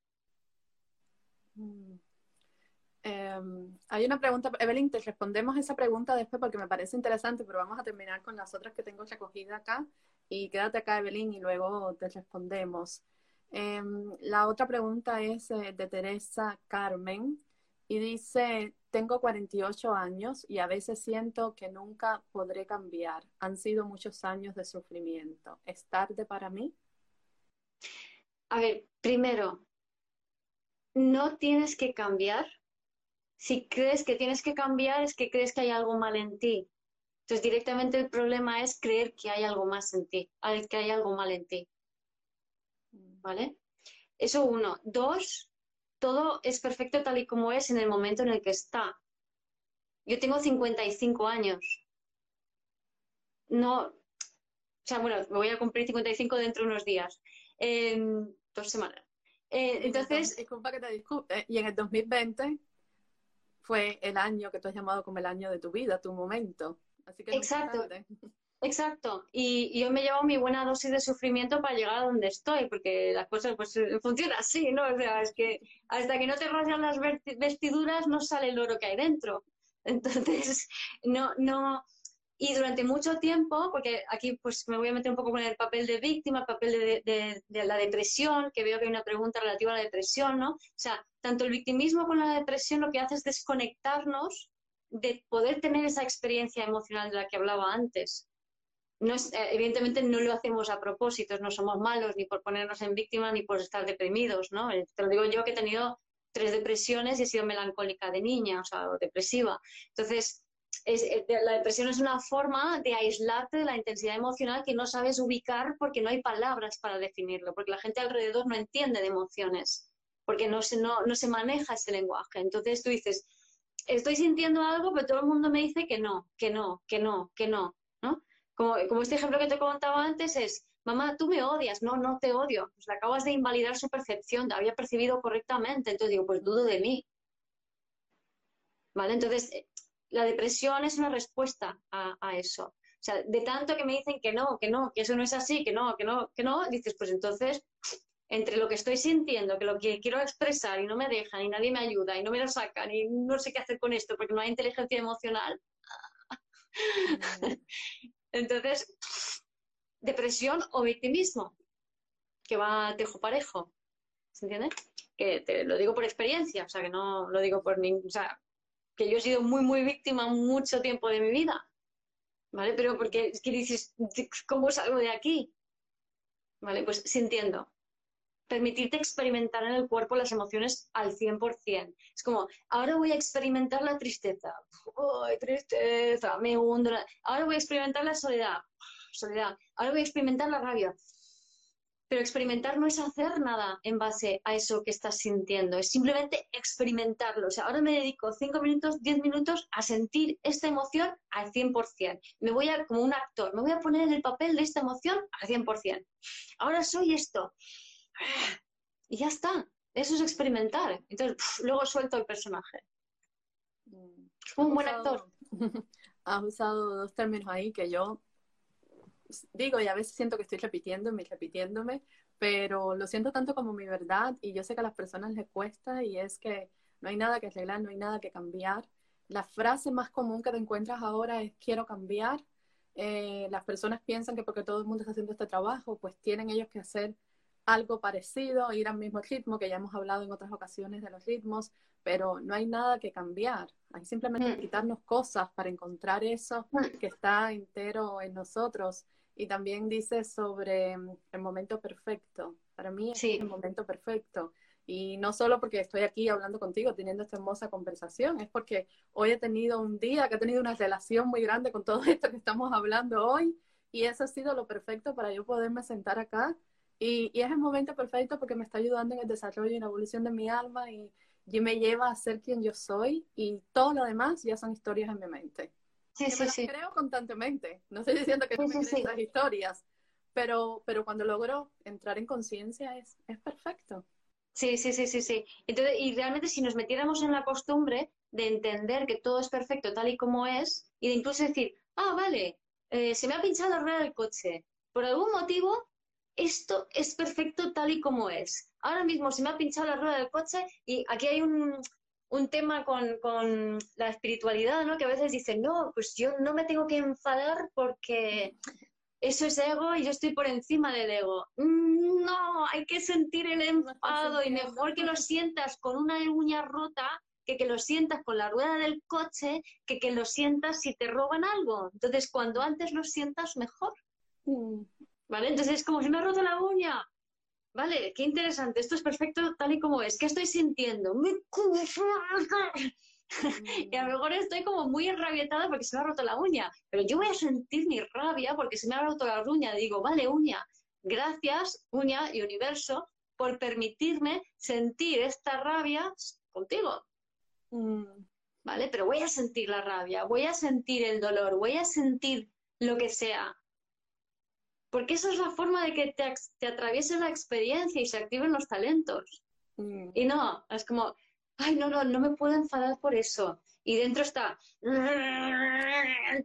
Em, hay una pregunta, Evelyn, te respondemos esa pregunta después porque me parece interesante, pero vamos a terminar con las otras que tengo recogida acá. Y quédate acá, Evelyn, y luego te respondemos. Em, la otra pregunta es eh, de Teresa Carmen y dice, tengo 48 años y a veces siento que nunca podré cambiar. Han sido muchos años de sufrimiento. ¿Es tarde para mí? A ver, primero, no tienes que cambiar. Si crees que tienes que cambiar es que crees que hay algo mal en ti. Entonces directamente el problema es creer que hay algo más en ti, que hay algo mal en ti. ¿Vale? Eso uno. Dos, todo es perfecto tal y como es en el momento en el que está. Yo tengo 55 años. No, o sea, bueno, me voy a cumplir 55 dentro de unos días, dos semanas. Eh, entonces... Disculpa que te disculpe. Y en el 2020 fue el año que tú has llamado como el año de tu vida, tu momento. Así que Exacto. Exacto. Y, yo me llevo mi buena dosis de sufrimiento para llegar a donde estoy, porque las cosas pues eh, funcionan así, ¿no? O sea, es que hasta que no te rasgan las vestiduras no sale el oro que hay dentro. Entonces, no, no, y durante mucho tiempo, porque aquí pues me voy a meter un poco con el papel de víctima, el papel de, de, la depresión, que veo que hay una pregunta relativa a la depresión, ¿no? O sea, tanto el victimismo como la depresión lo que hace es desconectarnos de poder tener esa experiencia emocional de la que hablaba antes no es, eh, evidentemente no lo hacemos a propósito, no somos malos ni por ponernos en víctima ni por estar deprimidos, ¿no? Eh, te lo digo yo que he tenido tres depresiones y he sido melancólica de niña, o sea, depresiva. Entonces, eh, la depresión es una forma de aislarte de la intensidad emocional que no sabes ubicar porque no hay palabras para definirlo, porque la gente alrededor no entiende de emociones, porque no se, no, no se maneja ese lenguaje. Entonces tú dices, estoy sintiendo algo, pero todo el mundo me dice que no, que no, que no, que no, ¿no? Como, este ejemplo que te comentaba antes es, mamá, tú me odias, no, no te odio, pues acabas de invalidar su percepción, te había percibido correctamente, entonces digo, pues dudo de mí. ¿Vale? Entonces, la depresión es una respuesta a, eso. O sea, de tanto que me dicen que no, que no, que eso no es así, que no, que no, que no, dices, pues entonces, entre lo que estoy sintiendo, que lo que quiero expresar y no me dejan y nadie me ayuda y no me lo sacan y no sé qué hacer con esto porque no hay inteligencia emocional. Entonces, depresión o victimismo, que va tejo parejo. ¿Se entiende? Que te lo digo por experiencia, o sea, que no lo digo por ningún. O sea, que yo he sido muy, muy víctima mucho tiempo de mi vida. ¿Vale? Pero porque es que dices, ¿cómo salgo de aquí? ¿Vale? Pues sintiendo. permitirte experimentar en el cuerpo las emociones al 100%. Es como, ahora voy a experimentar la tristeza. ¡Ay, tristeza! Me hundo. Ahora voy a experimentar la soledad. Soledad. Ahora voy a experimentar la rabia. Pero experimentar no es hacer nada en base a eso que estás sintiendo, es simplemente experimentarlo. O sea, ahora me dedico 5 minutos, 10 minutos a sentir esta emoción al 100%. Me voy a, como un actor, me voy a poner en el papel de esta emoción al 100%. Ahora soy esto. Y ya está. Eso es experimentar. Entonces, luego suelto el personaje. Mm. un buen actor. Has usado dos términos ahí que yo digo y a veces siento que estoy repitiéndome y repitiéndome, pero lo siento tanto como mi verdad y yo sé que a las personas les cuesta y es que no hay nada que arreglar, no hay nada que cambiar. La frase más común que te encuentras ahora es quiero cambiar. Eh, las personas piensan que porque todo el mundo está haciendo este trabajo, pues tienen ellos que hacer algo parecido, ir al mismo ritmo, que ya hemos hablado en otras ocasiones de los ritmos, pero no hay nada que cambiar. Hay simplemente que mm. quitarnos cosas para encontrar eso mm. que está entero en nosotros. Y también dice sobre el momento perfecto. Para mí es el momento perfecto. Y no solo porque estoy aquí hablando contigo, teniendo esta hermosa conversación, es porque hoy he tenido un día que he tenido una relación muy grande con todo esto que estamos hablando hoy. Y eso ha sido lo perfecto para yo poderme sentar acá y, es el momento perfecto porque me está ayudando en el desarrollo y en la evolución de mi alma y, me lleva a ser quien yo soy y todo lo demás ya son historias en mi mente. Sí, sí, sí. creo constantemente. No estoy diciendo que no me sí, esas historias, pero, pero cuando logro entrar en conciencia es, es perfecto. Sí, sí, sí, sí, sí. Entonces, y realmente si nos metiéramos en la costumbre de entender que todo es perfecto tal y como es, y de incluso decir, ah, vale, eh, se me ha pinchado la rueda del coche. Por algún motivo esto es perfecto tal y como es. Ahora mismo se me ha pinchado la rueda del coche y aquí hay un, tema con, la espiritualidad, ¿no? Que a veces dicen, no, pues yo no me tengo que enfadar porque eso es ego y yo estoy por encima del ego. Mm, no, hay que sentir el enfado y mejor que lo sientas con una uña rota que que lo sientas con la rueda del coche, que que lo sientas si te roban algo. Entonces, cuando antes lo sientas, mejor. Mm. ¿Vale? Entonces es como si me ha roto la uña. Vale, qué interesante. Esto es perfecto tal y como es. ¿Qué estoy sintiendo? y a lo mejor estoy como muy enrabietada porque se me ha roto la uña. Pero yo voy a sentir mi rabia porque se me ha roto la uña. Digo, vale, uña, gracias, uña y universo, por permitirme sentir esta rabia contigo. Mm. ¿Vale? Pero voy a sentir la rabia, voy a sentir el dolor, voy a sentir lo que sea porque eso es la forma de que te, te atraviese la experiencia y se activen los talentos. Mm. Y no, es como, ay, no, no, no me puedo enfadar por eso. Y dentro está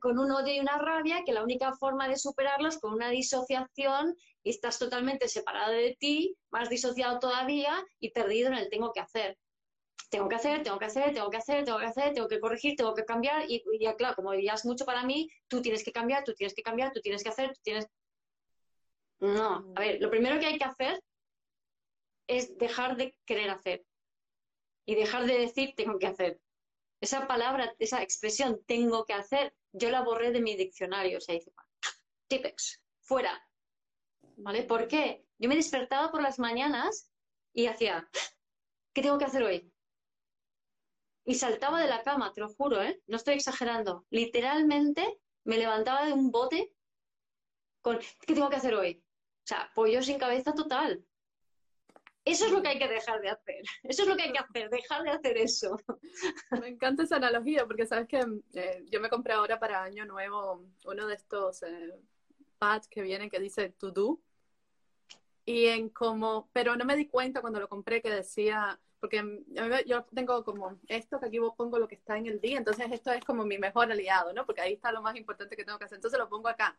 con un odio y una rabia que la única forma de superarlo es con una disociación y estás totalmente separado de ti, más disociado todavía y perdido en el tengo que hacer. Tengo que hacer, tengo que hacer, tengo que hacer, tengo que hacer, tengo que corregir, tengo que cambiar y, ya claro, como ya es mucho para mí, tú tienes que cambiar, tú tienes que cambiar, tú tienes que hacer, tú tienes no, a ver, lo primero que hay que hacer es dejar de querer hacer y dejar de decir tengo que hacer. Esa palabra, esa expresión tengo que hacer, yo la borré de mi diccionario. O sea, dice, tipex, fuera. ¿Vale? ¿Por qué? Yo me despertaba por las mañanas y hacía, ¿qué tengo que hacer hoy? Y saltaba de la cama, te lo juro, ¿eh? No estoy exagerando. Literalmente me levantaba de un bote con, ¿qué tengo que hacer hoy? O sea, pollo sin cabeza total. Eso es lo que hay que dejar de hacer. Eso es lo que hay que hacer, dejar de hacer eso. Me encanta esa analogía porque sabes que eh, yo me compré ahora para Año Nuevo uno de estos eh, pads que vienen que dice to do. Y en como, pero no me di cuenta cuando lo compré que decía, porque yo tengo como esto que aquí pongo lo que está en el día, entonces esto es como mi mejor aliado, ¿no? Porque ahí está lo más importante que tengo que hacer, entonces lo pongo acá.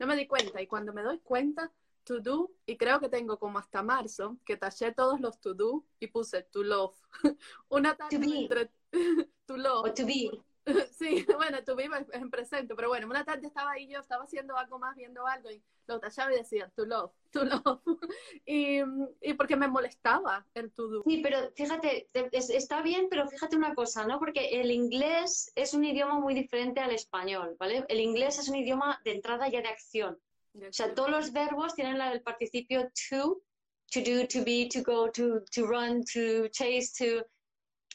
No me di cuenta y cuando me doy cuenta to do y creo que tengo como hasta marzo que tallé todos los to do y puse to love. Una tarde entre to love. O to be. Sí, bueno, to be en presente, pero bueno, una tarde estaba ahí yo, estaba haciendo algo más, viendo algo y lo tallaba y decía to love, to love. Y, y porque me molestaba el to do. Sí, pero fíjate, está bien, pero fíjate una cosa, ¿no? Porque el inglés es un idioma muy diferente al español, ¿vale? El inglés es un idioma de entrada ya de acción. O sea, todos los verbos tienen el participio to to do, to be, to go, to, to run, to chase, to...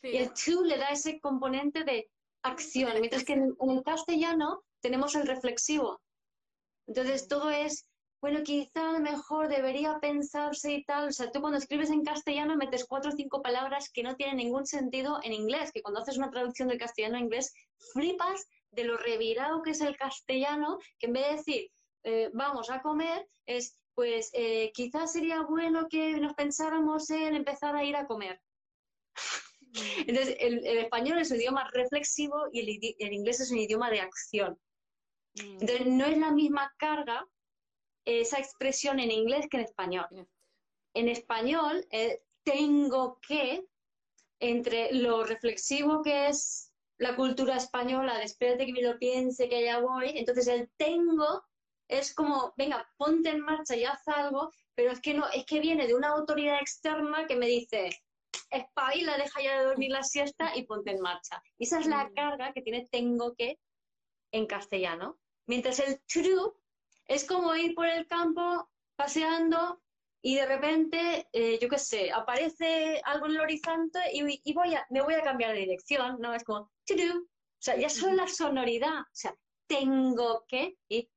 Y el to le da ese componente de acción, mientras que en, el castellano tenemos el reflexivo. Entonces todo es, bueno, quizá a lo mejor debería pensarse y tal. O sea, tú cuando escribes en castellano metes cuatro o cinco palabras que no tienen ningún sentido en inglés, que cuando haces una traducción del castellano a inglés, flipas de lo revirado que es el castellano, que en vez de decir, eh, vamos a comer, es, pues eh, quizás sería bueno que nos pensáramos en empezar a ir a comer. Mm. Entonces, el, español es un idioma reflexivo y el, inglés es un idioma de acción. Mm. Entonces, no es la misma carga esa expresión en inglés que en español. En español, eh, tengo que, entre lo reflexivo que es la cultura española, de espérate que me lo piense, que ya voy, entonces el tengo es como, venga, ponte en marcha y haz algo, pero es que no, es que viene de una autoridad externa que me dice, espabila, deja ya de dormir la siesta y ponte en marcha. Y esa es la mm. carga que tiene tengo que en castellano. Mientras el to es como ir por el campo paseando y de repente, eh, yo qué sé, aparece algo en el horizonte y, voy a, me voy a cambiar de dirección, ¿no? Es como to. O sea, ya solo la sonoridad, o sea, tengo que y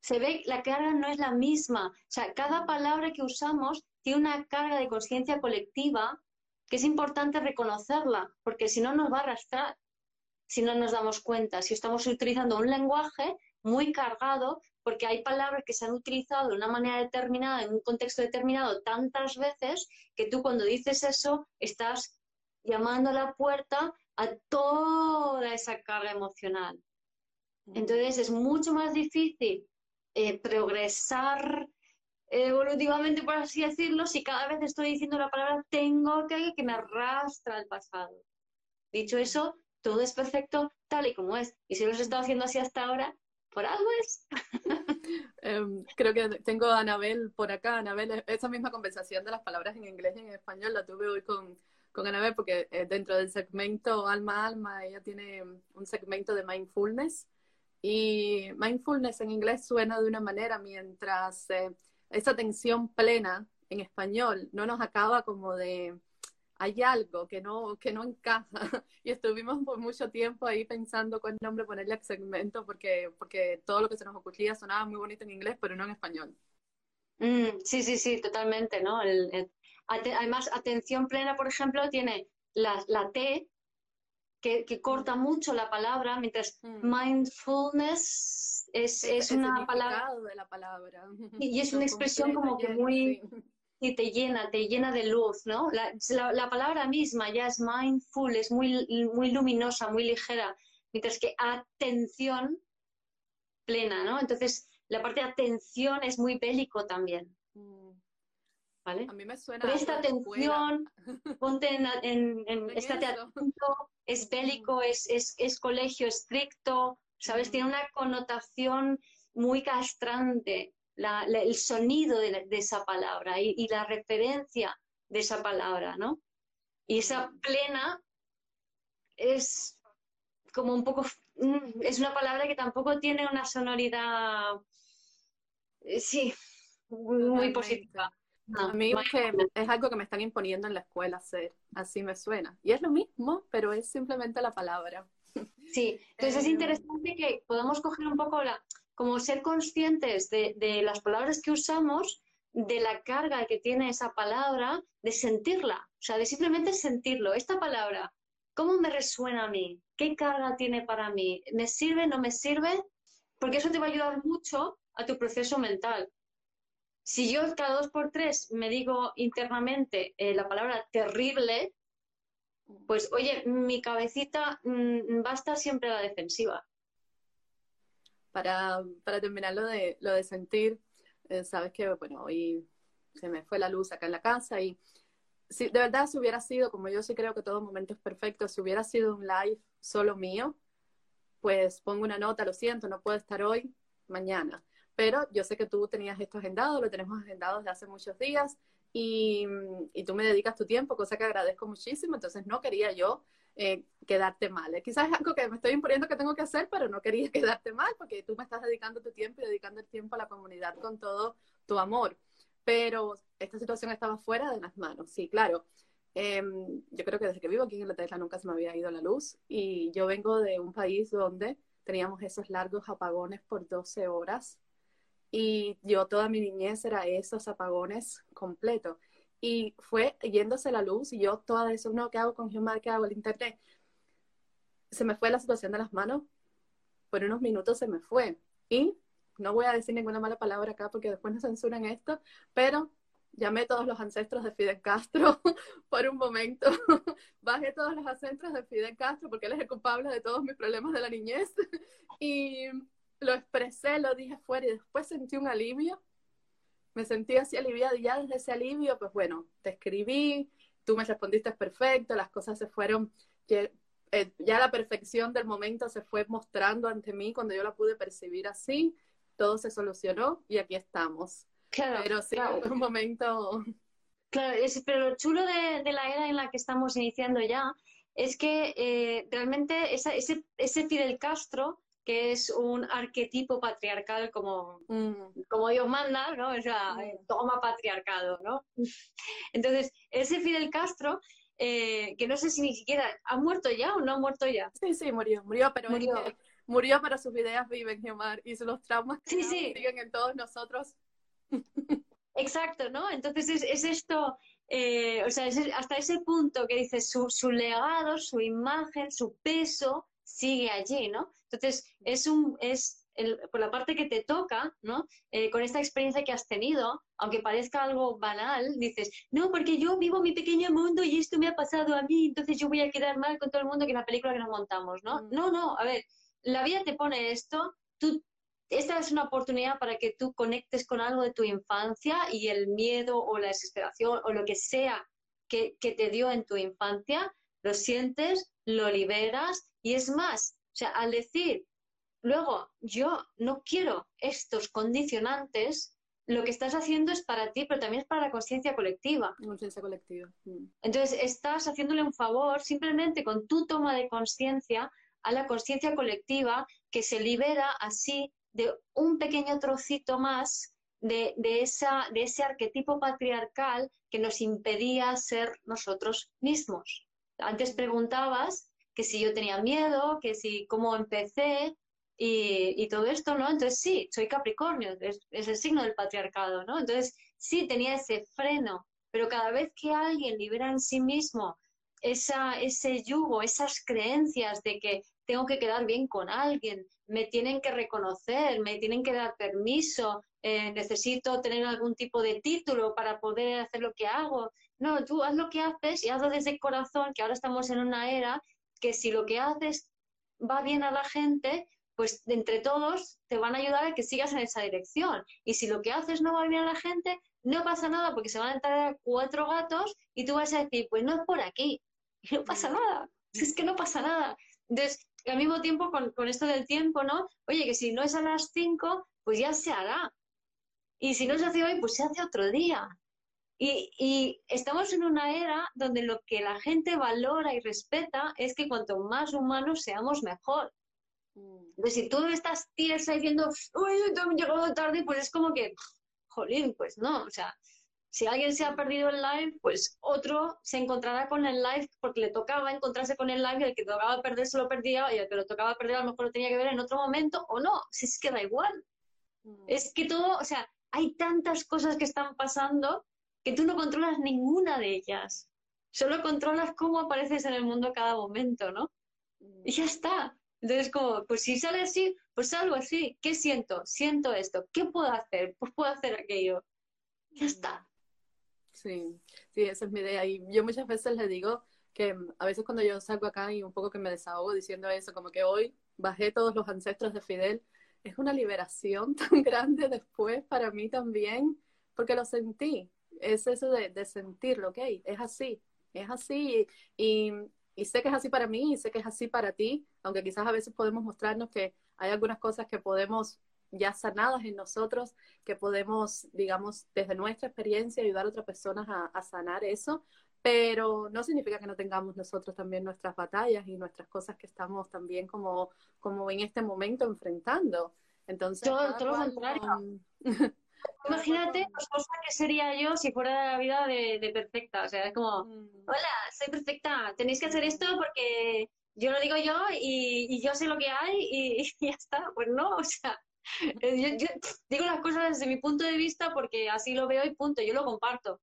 Se ve la carga no es la misma. O sea, cada palabra que usamos tiene una carga de conciencia colectiva que es importante reconocerla, porque si no nos va a arrastrar, si no nos damos cuenta, si estamos utilizando un lenguaje muy cargado, porque hay palabras que se han utilizado de una manera determinada, en un contexto determinado, tantas veces, que tú cuando dices eso estás llamando a la puerta a toda esa carga emocional. Entonces es mucho más difícil eh, progresar evolutivamente, por así decirlo, si cada vez estoy diciendo la palabra tengo que, que me arrastra al pasado. Dicho eso, todo es perfecto tal y como es. Y si lo he estado haciendo así hasta ahora, por algo es. Em, creo que tengo a Anabel por acá. Anabel, esa misma conversación de las palabras en inglés y en español la tuve hoy con, con Anabel porque eh, dentro del segmento Alma Alma ella tiene un segmento de mindfulness y mindfulness en inglés suena de una manera mientras eh, esa atención plena en español no nos acaba como de hay algo que no, que no encaja. Y estuvimos por mucho tiempo ahí pensando cuál nombre ponerle al segmento, porque, porque todo lo que se nos ocurría sonaba muy bonito en inglés, pero no en español. Mm, sí, sí, sí, totalmente, ¿no? además, atención plena, por ejemplo, tiene la, la T, que, que, corta mucho la palabra, mientras mm. mindfulness es, es, una palabra... de la palabra. Y, es una expresión como que muy y te llena, te llena de luz, ¿no? La, la, palabra misma ya es mindful, es muy, muy luminosa, muy ligera, mientras que atención plena, ¿no? Entonces, la parte de atención es muy bélico también. Mm. ¿Vale? A mí me suena. Presta atención, ponte en, en, en estate atento, es bélico, es, es, es colegio estricto, ¿sabes? Tiene una connotación muy castrante el sonido de, esa palabra y, la referencia de esa palabra, ¿no? Y esa plena es como un poco, mm, es una palabra que tampoco tiene una sonoridad, eh, sí, muy positiva. A mí es algo que me están imponiendo en la escuela hacer, así me suena. Y es lo mismo, pero es simplemente la palabra. Sí, entonces es em, interesante que podamos coger un poco la, como ser conscientes de, las palabras que usamos, de la carga que tiene esa palabra, de sentirla, o sea, de simplemente sentirlo. Esta palabra, ¿cómo me resuena a mí? ¿Qué carga tiene para mí? ¿Me sirve? ¿No me sirve? Porque eso te va a ayudar mucho a tu proceso mental. Si yo cada dos por tres me digo internamente eh, la palabra terrible, pues oye, mi cabecita mm, va a estar siempre a la defensiva para, para terminar lo de, lo de sentir, eh, sabes que, bueno, hoy se me fue la luz acá en la casa y si de verdad si hubiera sido, como yo sí creo que todo momento es perfecto, si hubiera sido un live solo mío, pues pongo una nota, lo siento, no puedo estar hoy, mañana. Pero yo sé que tú tenías esto agendado, lo tenemos agendado desde hace muchos días y, y tú me dedicas tu tiempo, cosa que agradezco muchísimo, entonces no quería yo eh, quedarte mal. Eh, quizás es algo que me estoy imponiendo que tengo que hacer, pero no quería quedarte mal porque tú me estás dedicando tu tiempo y dedicando el tiempo a la comunidad con todo tu amor. pero esta situación estaba fuera de las manos, sí, claro. Em, yo creo que desde que vivo aquí en Inglaterra nunca se me había ido la luz y yo vengo de un país donde teníamos esos largos apagones por 12 horas y yo toda mi niñez era esos apagones completos. Y fue yéndose la luz y yo toda eso, no, ¿qué hago con Humar? ¿Qué hago el internet? Se me fue la situación de las manos, por unos minutos se me fue. Y no voy a decir ninguna mala palabra acá porque después nos censuran esto, pero llamé a todos los ancestros de Fidel Castro por un momento. Bajé todos los ancestros de Fidel Castro porque él es el culpable de todos mis problemas de la niñez. y lo expresé, lo dije fuera y después sentí un alivio. Me sentí así aliviada y ya desde ese alivio, pues bueno, te escribí, tú me respondiste perfecto, las cosas se fueron, eh, ya la perfección del momento se fue mostrando ante mí cuando yo la pude percibir así, todo se solucionó y aquí estamos. Claro, pero sí, un momento... Claro, pero lo chulo de, la era en la que estamos iniciando ya es que eh, realmente ese, ese Fidel Castro que es un arquetipo patriarcal como, mm. como Dios manda, ¿no? O sea, mm. toma patriarcado, ¿no? Entonces, ese Fidel Castro, eh, que no sé si ni siquiera ha muerto ya o no ha muerto ya. Sí, sí, murió, murió, pero murió, murió pero sus ideas viven, Gemar, y los traumas sí, sí. siguen en todos nosotros. Exacto, ¿no? Entonces es, es esto, eh, o sea, hasta ese punto que dice su, su legado, su imagen, su peso, sigue allí, ¿no? Entonces, es un, es por la parte que te toca, ¿no? Eh, con esta experiencia que has tenido, aunque parezca algo banal, dices, no, porque yo vivo mi pequeño mundo y esto me ha pasado a mí, entonces yo voy a quedar mal con todo el mundo que la película que nos montamos, ¿no? Mm. No, no, a ver, la vida te pone esto, tú, esta es una oportunidad para que tú conectes con algo de tu infancia y el miedo o la desesperación o lo que sea que, que te dio en tu infancia, lo sientes, lo liberas y es más, o sea, al decir, luego, yo no quiero estos condicionantes, lo que estás haciendo es para ti, pero también es para la conciencia colectiva. Conciencia colectiva. Mm. Entonces, estás haciéndole un favor simplemente con tu toma de conciencia a la conciencia colectiva que se libera así de un pequeño trocito más de, de, esa, de ese arquetipo patriarcal que nos impedía ser nosotros mismos. Antes preguntabas que si yo tenía miedo, que si cómo empecé y, todo esto, ¿no? Entonces sí, soy Capricornio, es, el signo del patriarcado, ¿no? Entonces sí tenía ese freno, pero cada vez que alguien libera en sí mismo esa, ese yugo, esas creencias de que tengo que quedar bien con alguien, me tienen que reconocer, me tienen que dar permiso, eh, necesito tener algún tipo de título para poder hacer lo que hago. No, tú haz lo que haces y hazlo desde el corazón, que ahora estamos en una era que si lo que haces va bien a la gente, pues entre todos te van a ayudar a que sigas en esa dirección. Y si lo que haces no va bien a la gente, no pasa nada porque se van a entrar cuatro gatos y tú vas a decir, pues no es por aquí. Y no pasa nada. Es que no pasa nada. Entonces, al mismo tiempo, con, con esto del tiempo, ¿no? Oye, que si no es a las cinco, pues ya se hará. Y si no se hace hoy, pues se hace otro día. Y, estamos en una era donde lo que la gente valora y respeta es que cuanto más humanos seamos, mejor. Mm. Entonces, si tú estás tiesa diciendo, uy, he llegado tarde, pues es como que, jolín, pues no, o sea, si alguien se ha perdido el live, pues otro se encontrará con el live porque le tocaba encontrarse con el live y el que tocaba perder se lo perdía y el que lo tocaba perder a lo mejor lo tenía que ver en otro momento o no, si es que da igual. Mm. Es que todo, o sea, hay tantas cosas que están pasando que tú no controlas ninguna de ellas. Solo controlas cómo apareces en el mundo cada momento, ¿no? Y ya está. Entonces, como, pues si sale así, pues algo así. ¿Qué siento? Siento esto. ¿Qué puedo hacer? Pues puedo hacer aquello. Ya está. Sí, sí, esa es mi idea. Y yo muchas veces le digo que mm, a veces cuando yo salgo acá y un poco que me desahogo diciendo eso, como que hoy bajé todos los ancestros de Fidel, es una liberación tan grande después para mí también, porque lo sentí es eso de, sentirlo, ok, es así, es así y, sé que es así para mí y sé que es así para ti, aunque quizás a veces podemos mostrarnos que hay algunas cosas que podemos ya sanadas en nosotros, que podemos, digamos, desde nuestra experiencia ayudar a otras personas a, sanar eso, pero no significa que no tengamos nosotros también nuestras batallas y nuestras cosas que estamos también como, como en este momento enfrentando. Entonces, todo, lo contrario. Imagínate cosa que sería yo si fuera la vida de, perfecta. O sea, es como, mm. hola, soy perfecta, tenéis que hacer esto porque yo lo digo yo y, yo sé lo que hay y, ya está. Pues no, o sea, yo, digo las cosas desde mi punto de vista porque así lo veo y punto, yo lo comparto.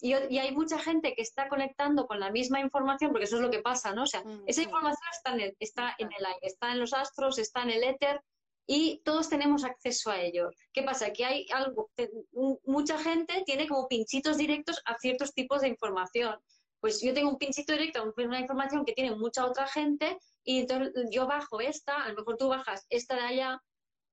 Y, hay mucha gente que está conectando con la misma información, porque eso es lo que pasa, ¿no? O sea, mm, esa información está en, el, está en el aire, está en los astros, está en el éter, y todos tenemos acceso a ellos. ¿Qué pasa? Que hay algo, mucha gente tiene como pinchitos directos a ciertos tipos de información. Pues yo tengo un pinchito directo a una información que tiene mucha otra gente y entonces yo bajo esta, a lo mejor tú bajas esta de allá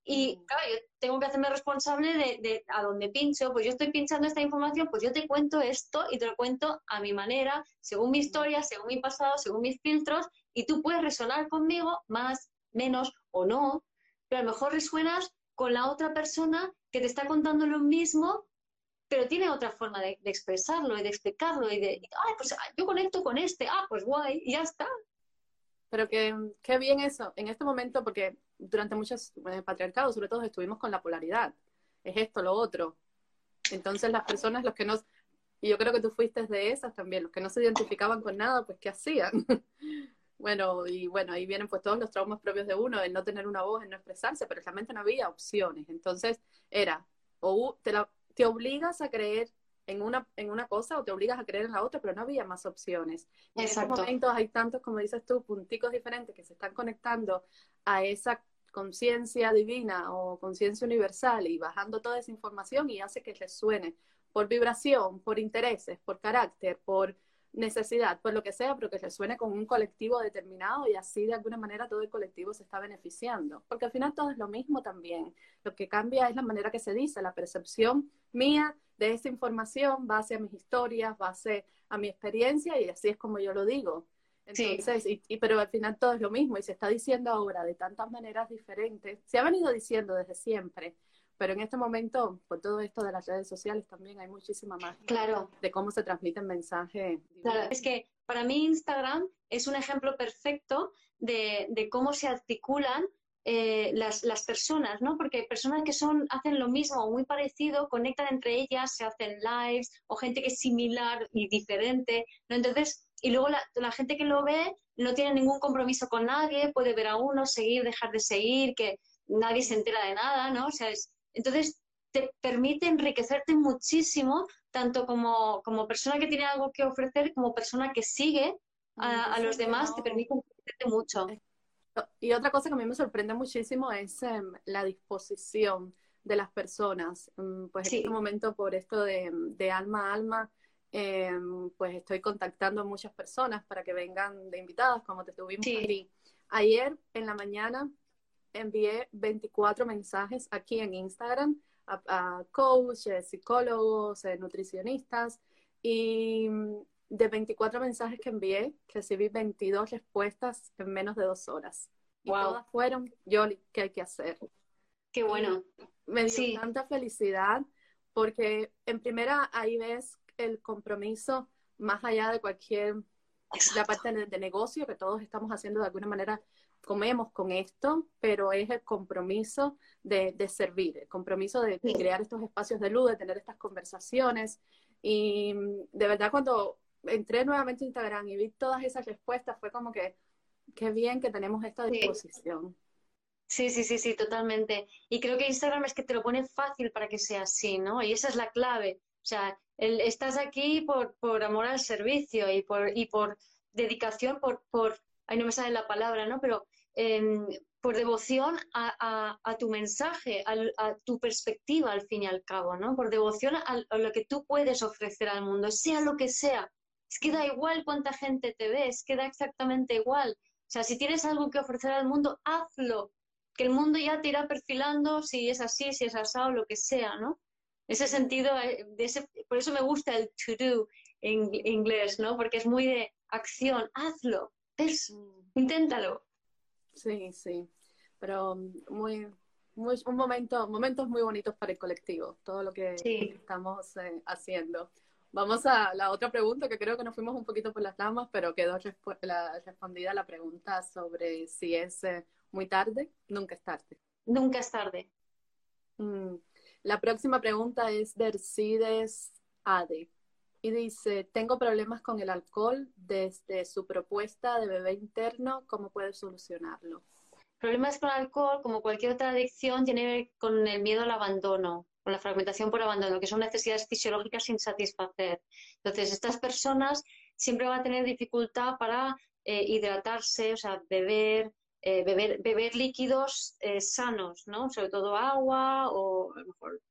y mm. claro, yo tengo que hacerme responsable de, a dónde pincho, pues yo estoy pinchando esta información, pues yo te cuento esto y te lo cuento a mi manera, según mi mm. historia, según mi pasado, según mis filtros, y tú puedes resonar conmigo más, menos o no, pero a lo mejor resuenas con la otra persona que te está contando lo mismo, pero tiene otra forma de, expresarlo y de explicarlo y de, ay, pues ah, yo conecto con este, ah, pues guay, y ya está. Pero que, qué bien eso, en este momento, porque durante muchos eh, patriarcados, sobre todo, estuvimos con la polaridad, es esto, lo otro. Entonces las personas, los que no, y yo creo que tú fuiste de esas también, los que no se identificaban con nada, pues ¿qué hacían? Bueno, y bueno, ahí vienen pues todos los traumas propios de uno, el no tener una voz, el no expresarse, pero realmente no había opciones. Entonces era, o te, te obligas a creer en una, en una cosa o te obligas a creer en la otra, pero no había más opciones. en estos momentos hay tantos, como dices tú, punticos diferentes que se están conectando a esa conciencia divina o conciencia universal y bajando toda esa información y hace que resuene por vibración, por intereses, por carácter, por necesidad, por lo que sea, pero que resuene con un colectivo determinado y así de alguna manera todo el colectivo se está beneficiando. Porque al final todo es lo mismo también. Lo que cambia es la manera que se dice, la percepción mía de esa información, base a mis historias, base a mi experiencia y así es como yo lo digo. Entonces, y, pero al final todo es lo mismo y se está diciendo ahora de tantas maneras diferentes. Se ha venido diciendo desde siempre, pero en este momento, por todo esto de las redes sociales, también hay muchísima más claro. de cómo se transmiten mensajes. Claro, es que para mí Instagram es un ejemplo perfecto de, de cómo se articulan eh, las, las, personas, ¿no? Porque personas que son, hacen lo mismo o muy parecido, conectan entre ellas, se hacen lives, o gente que es similar y diferente, ¿no? Entonces, y luego la, la, gente que lo ve no tiene ningún compromiso con nadie, puede ver a uno, seguir, dejar de seguir, que nadie se entera de nada, ¿no? O sea, es, entonces, te permite enriquecerte muchísimo, tanto como, como persona que tiene algo que ofrecer, como persona que sigue a, los demás, te permite enriquecerte mucho. Y otra cosa que a mí me sorprende muchísimo es em, la disposición de las personas. Mm, pues en este momento, por esto de, alma a alma, em, pues estoy contactando a muchas personas para que vengan de invitadas, como te tuvimos aquí. Ayer en la mañana envié 24 mensajes aquí en Instagram a, coaches, psicólogos, eh, nutricionistas y mm, de 24 mensajes que envié, recibí 22 respuestas en menos de dos horas. Y todas fueron, yo, ¿qué hay que hacer? Qué bueno. me dio tanta felicidad porque en primera ahí ves el compromiso más allá de cualquier la parte de, de, negocio que todos estamos haciendo de alguna manera comemos con esto, pero es el compromiso de, servir, el compromiso de, crear estos espacios de luz, de tener estas conversaciones. Y de verdad cuando entré nuevamente a Instagram y vi todas esas respuestas, fue como que, qué bien que tenemos esta disposición. Sí, sí, sí, sí, totalmente. Y creo que Instagram es que te lo pone fácil para que sea así, ¿no? Y esa es la clave. O sea, estás aquí por, por amor al servicio y por, y por dedicación, por, por ahí no me sale la palabra, ¿no? Pero em, por devoción a, tu mensaje, a, tu perspectiva al fin y al cabo, ¿no? Por devoción a, lo que tú puedes ofrecer al mundo, sea lo que sea. Es que da igual cuánta gente te ves, es que da exactamente igual. O sea, si tienes algo que ofrecer al mundo, hazlo. Que el mundo ya te irá perfilando si es así, si es asado, lo que sea, ¿no? Ese sentido, eh, por eso me gusta el to do en inglés, ¿no? Porque es muy de acción, hazlo, Mm. inténtalo. Sí, sí, pero muy, muy, un momento, momentos muy bonitos para el colectivo, todo lo que estamos eh, haciendo. Vamos a la otra pregunta, que creo que nos fuimos un poquito por las ramas, pero quedó la, respondida la pregunta sobre si es eh, muy tarde. Nunca es tarde. Nunca es tarde. Mm. La próxima pregunta es de Ercides Ade. Y dice, tengo problemas con el alcohol desde su propuesta de bebé interno, ¿cómo puede solucionarlo? Problemas con alcohol, como cualquier otra adicción, tiene con el miedo al abandono, con la fragmentación por abandono, que son necesidades fisiológicas sin satisfacer. Entonces, estas personas siempre van a tener dificultad para eh, hidratarse, o sea, beber, eh, beber, beber líquidos eh, sanos, ¿no? Sobre todo agua o a lo mejor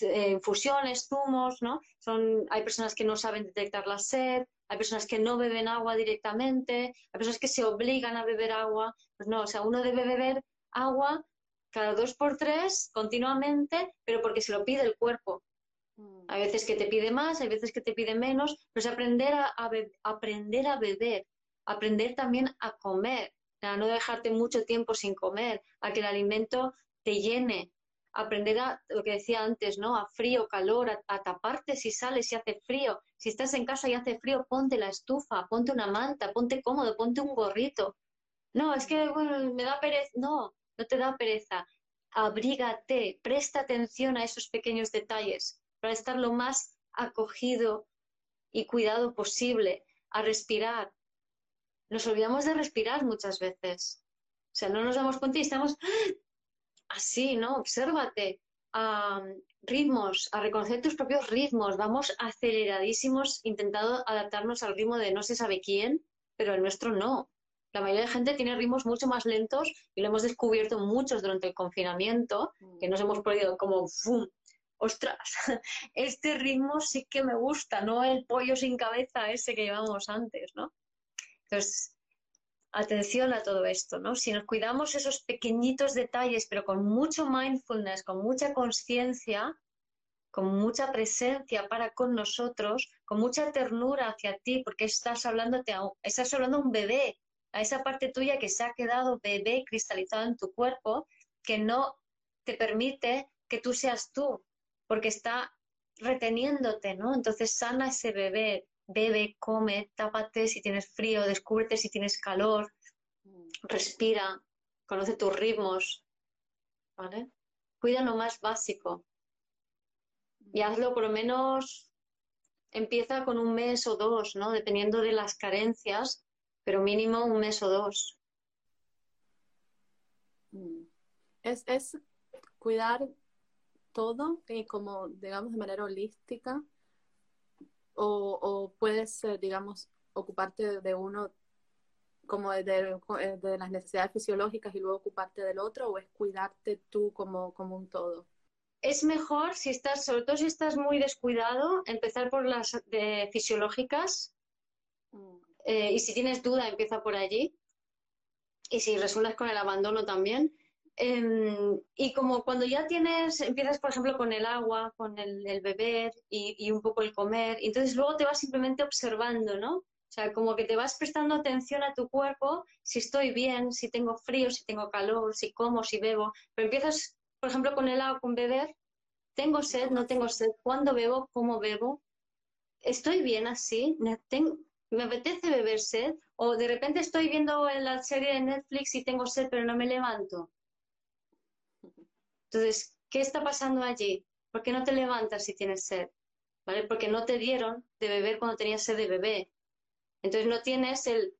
infusiones, zumos, ¿no? Son, hay personas que no saben detectar la sed, hay personas que no beben agua directamente, hay personas que se obligan a beber agua. Pues no, o sea, uno debe beber agua cada dos por tres continuamente, pero porque se lo pide el cuerpo. Mm. Hay veces que te pide más, hay veces que te pide menos, pero es aprender a, aprender a beber, aprender también a comer, a no dejarte mucho tiempo sin comer, a que el alimento te llene, aprender a lo que decía antes, ¿no? A frío, calor, a, taparte si sales si hace frío. Si estás en casa y hace frío, ponte la estufa, ponte una manta, ponte cómodo, ponte un gorrito. No, es que me da pereza. No, no te da pereza. Abrígate, presta atención a esos pequeños detalles para estar lo más acogido y cuidado posible, a respirar. Nos olvidamos de respirar muchas veces. O sea, no nos damos cuenta y estamos así, ¿no? Obsérvate a ritmos, a reconocer tus propios ritmos. Vamos aceleradísimos intentando adaptarnos al ritmo de no se sabe quién, pero el nuestro no. La mayoría de gente tiene ritmos mucho más lentos y lo hemos descubierto muchos durante el confinamiento, que nos hemos podido como ¡fum! ostras, este ritmo sí que me gusta, no el pollo sin cabeza ese que llevamos antes, ¿no? Entonces, atención a todo esto, ¿no? Si nos cuidamos esos pequeñitos detalles, pero con mucho mindfulness, con mucha conciencia, con mucha presencia para con nosotros, con mucha ternura hacia ti, porque estás hablándote a, estás hablando a un bebé, a esa parte tuya que se ha quedado bebé cristalizado en tu cuerpo, que no te permite que tú seas tú, porque está reteniéndote, ¿no? Entonces sana ese bebé, bebe, come, tápate si tienes frío, descúbrete si tienes calor, respira, conoce tus ritmos, ¿vale? Cuida lo más básico y hazlo por lo menos, empieza con un mes o dos, ¿no? Dependiendo de las carencias, pero mínimo un mes o dos. Mm. Es, es cuidar todo y como, digamos, de manera holística o, o puedes, digamos, ocuparte de uno como de, de, las necesidades fisiológicas y luego ocuparte del otro o es cuidarte tú como, como un todo? Es mejor si estás, sobre todo si estás muy descuidado, empezar por las de fisiológicas mm. eh, y si tienes duda empieza por allí y si resuelves con el abandono también Em, y como cuando ya tienes, empiezas por ejemplo con el agua, con el, beber y, un poco el comer, entonces luego te vas simplemente observando, ¿no? O sea, como que te vas prestando atención a tu cuerpo, si estoy bien, si tengo frío, si tengo calor, si como, si bebo. Pero empiezas, por ejemplo, con el agua, con beber, tengo sed, no tengo sed, cuándo bebo, cómo bebo, estoy bien así, me apetece beber sed, o de repente estoy viendo en la serie de Netflix y tengo sed, pero no me levanto. Entonces, ¿qué está pasando allí? ¿Por qué no te levantas si tienes sed? ¿Vale? Porque no te dieron de beber cuando tenías sed de bebé. Entonces no tienes el,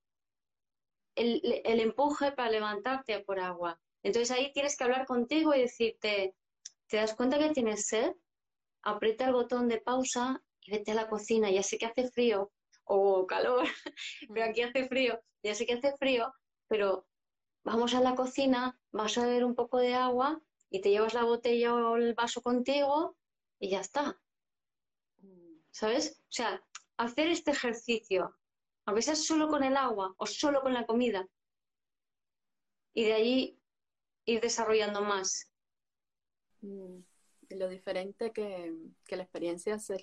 el, empuje para levantarte por agua. Entonces ahí tienes que hablar contigo y decirte, ¿te das cuenta que tienes sed? Aprieta el botón de pausa y vete a la cocina. Ya sé que hace frío o calor, pero aquí hace frío. Ya sé que hace frío, pero vamos a la cocina, vas a beber un poco de agua y te llevas la botella o el vaso contigo y ya está. ¿Sabes? O sea, hacer este ejercicio, aunque sea solo con el agua o solo con la comida, y de allí ir desarrollando más. Mm, lo diferente que, la experiencia se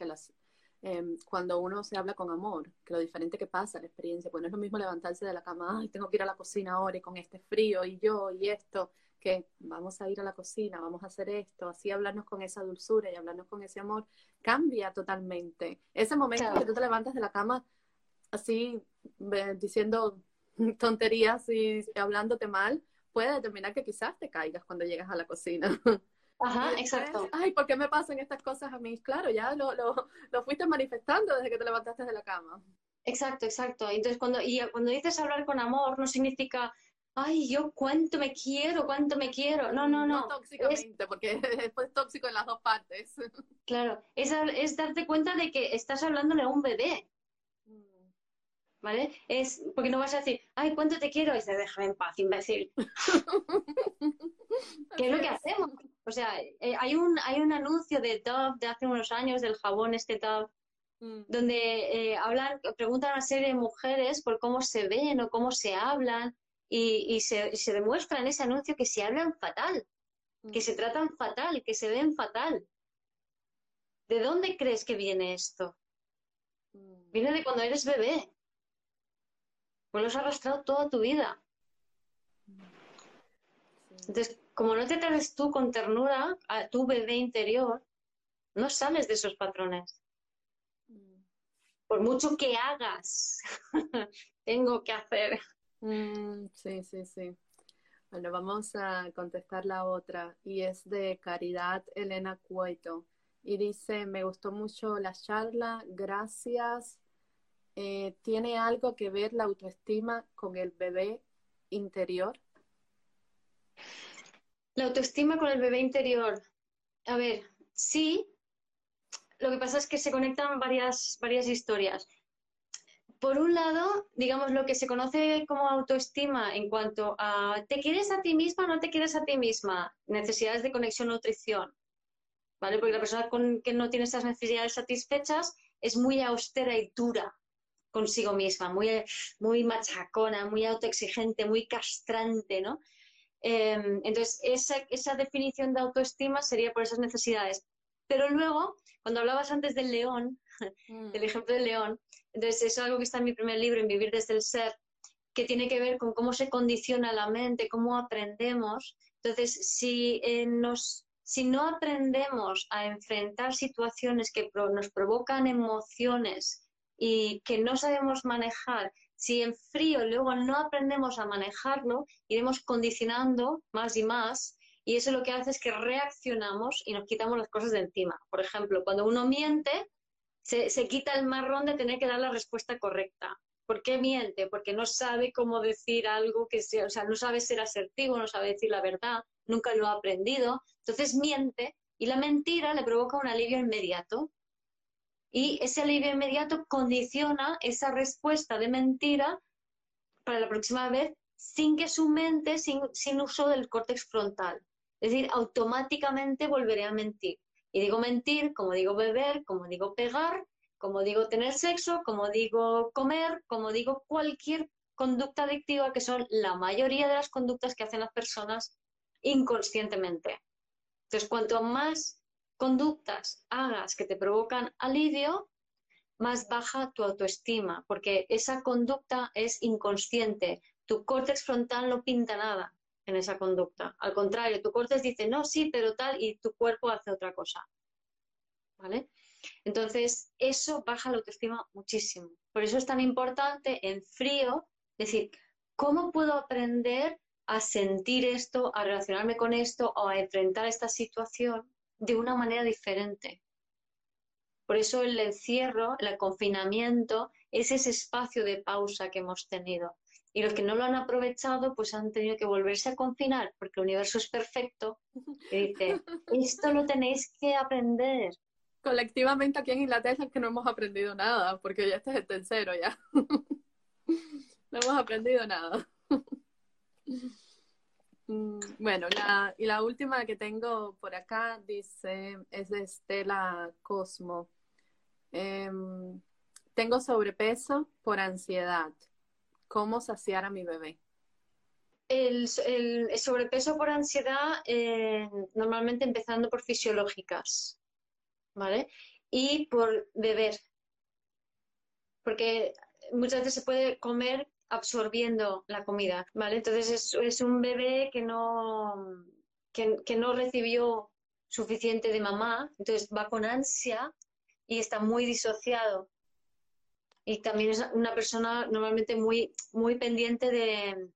eh, cuando uno se habla con amor, que lo diferente que pasa la experiencia, pues no es lo mismo levantarse de la cama, ay, tengo que ir a la cocina ahora y con este frío y yo y esto, que vamos a ir a la cocina, vamos a hacer esto, así hablarnos con esa dulzura y hablarnos con ese amor, cambia totalmente. Ese momento que tú te levantas de la cama así diciendo tonterías y hablándote mal, puede determinar que quizás te caigas cuando llegas a la cocina. Ajá, exacto. Ay, ¿por qué me pasan estas cosas a mí? Claro, ya lo, lo, lo fuiste manifestando desde que te levantaste de la cama. Exacto, exacto. Entonces, cuando, y cuando dices hablar con amor, no significa, ay, yo cuánto me quiero, cuánto me quiero. No, no, no. No tóxicamente, porque después tóxico en las dos partes. Claro, es, es darte cuenta de que estás hablándole a un bebé. ¿Vale? Es porque no vas a decir, ay, cuánto te quiero, y se deja en paz, imbécil. ¿Qué es lo que hacemos? O sea, eh, hay, un, hay un anuncio de Dove de hace unos años del jabón este Dove Mm. donde eh, hablan, preguntan a una serie de mujeres por cómo se ven o cómo se hablan y, y se, se demuestra en ese anuncio que se hablan fatal, que se tratan fatal, que se ven fatal. ¿De dónde crees que viene esto? Mm. Viene de cuando eres bebé. Pues lo has arrastrado toda tu vida. Sí. Entonces, como no te traes tú con ternura a tu bebé interior, no sales de esos patrones. Mm. Por mucho que hagas, tengo que hacer. Mm, sí, sí, sí. Bueno, vamos a contestar la otra y es de Caridad Elena Cueto y dice, me gustó mucho la charla, gracias. Eh, ¿tiene algo que ver la autoestima con el bebé interior? La autoestima con el bebé interior. A ver, sí. Lo que pasa es que se conectan varias, varias historias. Por un lado, digamos, lo que se conoce como autoestima en cuanto a ¿te quieres a ti misma o no te quieres a ti misma? Necesidades de conexión nutrición. ¿Vale? Porque la persona con, que no tiene estas necesidades satisfechas es muy austera y dura consigo misma, muy, muy machacona, muy autoexigente, muy castrante, ¿no? Eh, entonces, esa, esa definición de autoestima sería por esas necesidades. Pero luego, cuando hablabas antes del león, Mm. del ejemplo del león, entonces es algo que está en mi primer libro, en Vivir desde el Ser, que tiene que ver con cómo se condiciona la mente, cómo aprendemos. Entonces, si, eh, nos, si no aprendemos a enfrentar situaciones que nos provocan emociones y que no sabemos manejar, si en frío luego no aprendemos a manejarlo, iremos condicionando más y más y eso lo que hace es que reaccionamos y nos quitamos las cosas de encima. Por ejemplo, cuando uno miente, se, se quita el marrón de tener que dar la respuesta correcta. ¿Por qué miente? Porque no sabe cómo decir algo que sea, o sea, no sabe ser asertivo, no sabe decir la verdad, nunca lo ha aprendido. Entonces miente y la mentira le provoca un alivio inmediato. Y ese alivio inmediato condiciona esa respuesta de mentira para la próxima vez sin que su mente, sin, sin uso del córtex frontal. Es decir, automáticamente volveré a mentir. Y digo mentir, como digo beber, como digo pegar, como digo tener sexo, como digo comer, como digo cualquier conducta adictiva, que son la mayoría de las conductas que hacen las personas inconscientemente. Entonces, cuanto más conductas hagas que te provocan alivio, más baja tu autoestima, porque esa conducta es inconsciente. Tu córtex frontal no pinta nada en esa conducta. Al contrario, tu córtex dice, no, sí, pero tal, y tu cuerpo hace otra cosa. ¿Vale? Entonces, eso baja la autoestima muchísimo. Por eso es tan importante en frío decir, ¿cómo puedo aprender a sentir esto, a relacionarme con esto o a enfrentar esta situación de una manera diferente? Por eso el encierro, el confinamiento, es ese espacio de pausa que hemos tenido. Y los que no lo han aprovechado, pues han tenido que volverse a confinar, porque el universo es perfecto. Y dice, esto lo tenéis que aprender. Colectivamente aquí en Inglaterra es que no hemos aprendido nada, porque ya este es el tercero ya. no hemos aprendido nada. Mm, Bueno, la, y la última que tengo por acá dice, es de Estela Cosmo. Em, tengo sobrepeso por ansiedad. ¿Cómo saciar a mi bebé? El, sobrepeso por ansiedad, eh, normalmente empezando por fisiológicas, ¿vale? Y por beber. Porque muchas veces se puede comer absorbiendo la comida, ¿vale? Entonces es, es un bebé que no, que no recibió suficiente de mamá, entonces va con ansia y está muy disociado. Y también es una persona normalmente muy, muy pendiente de,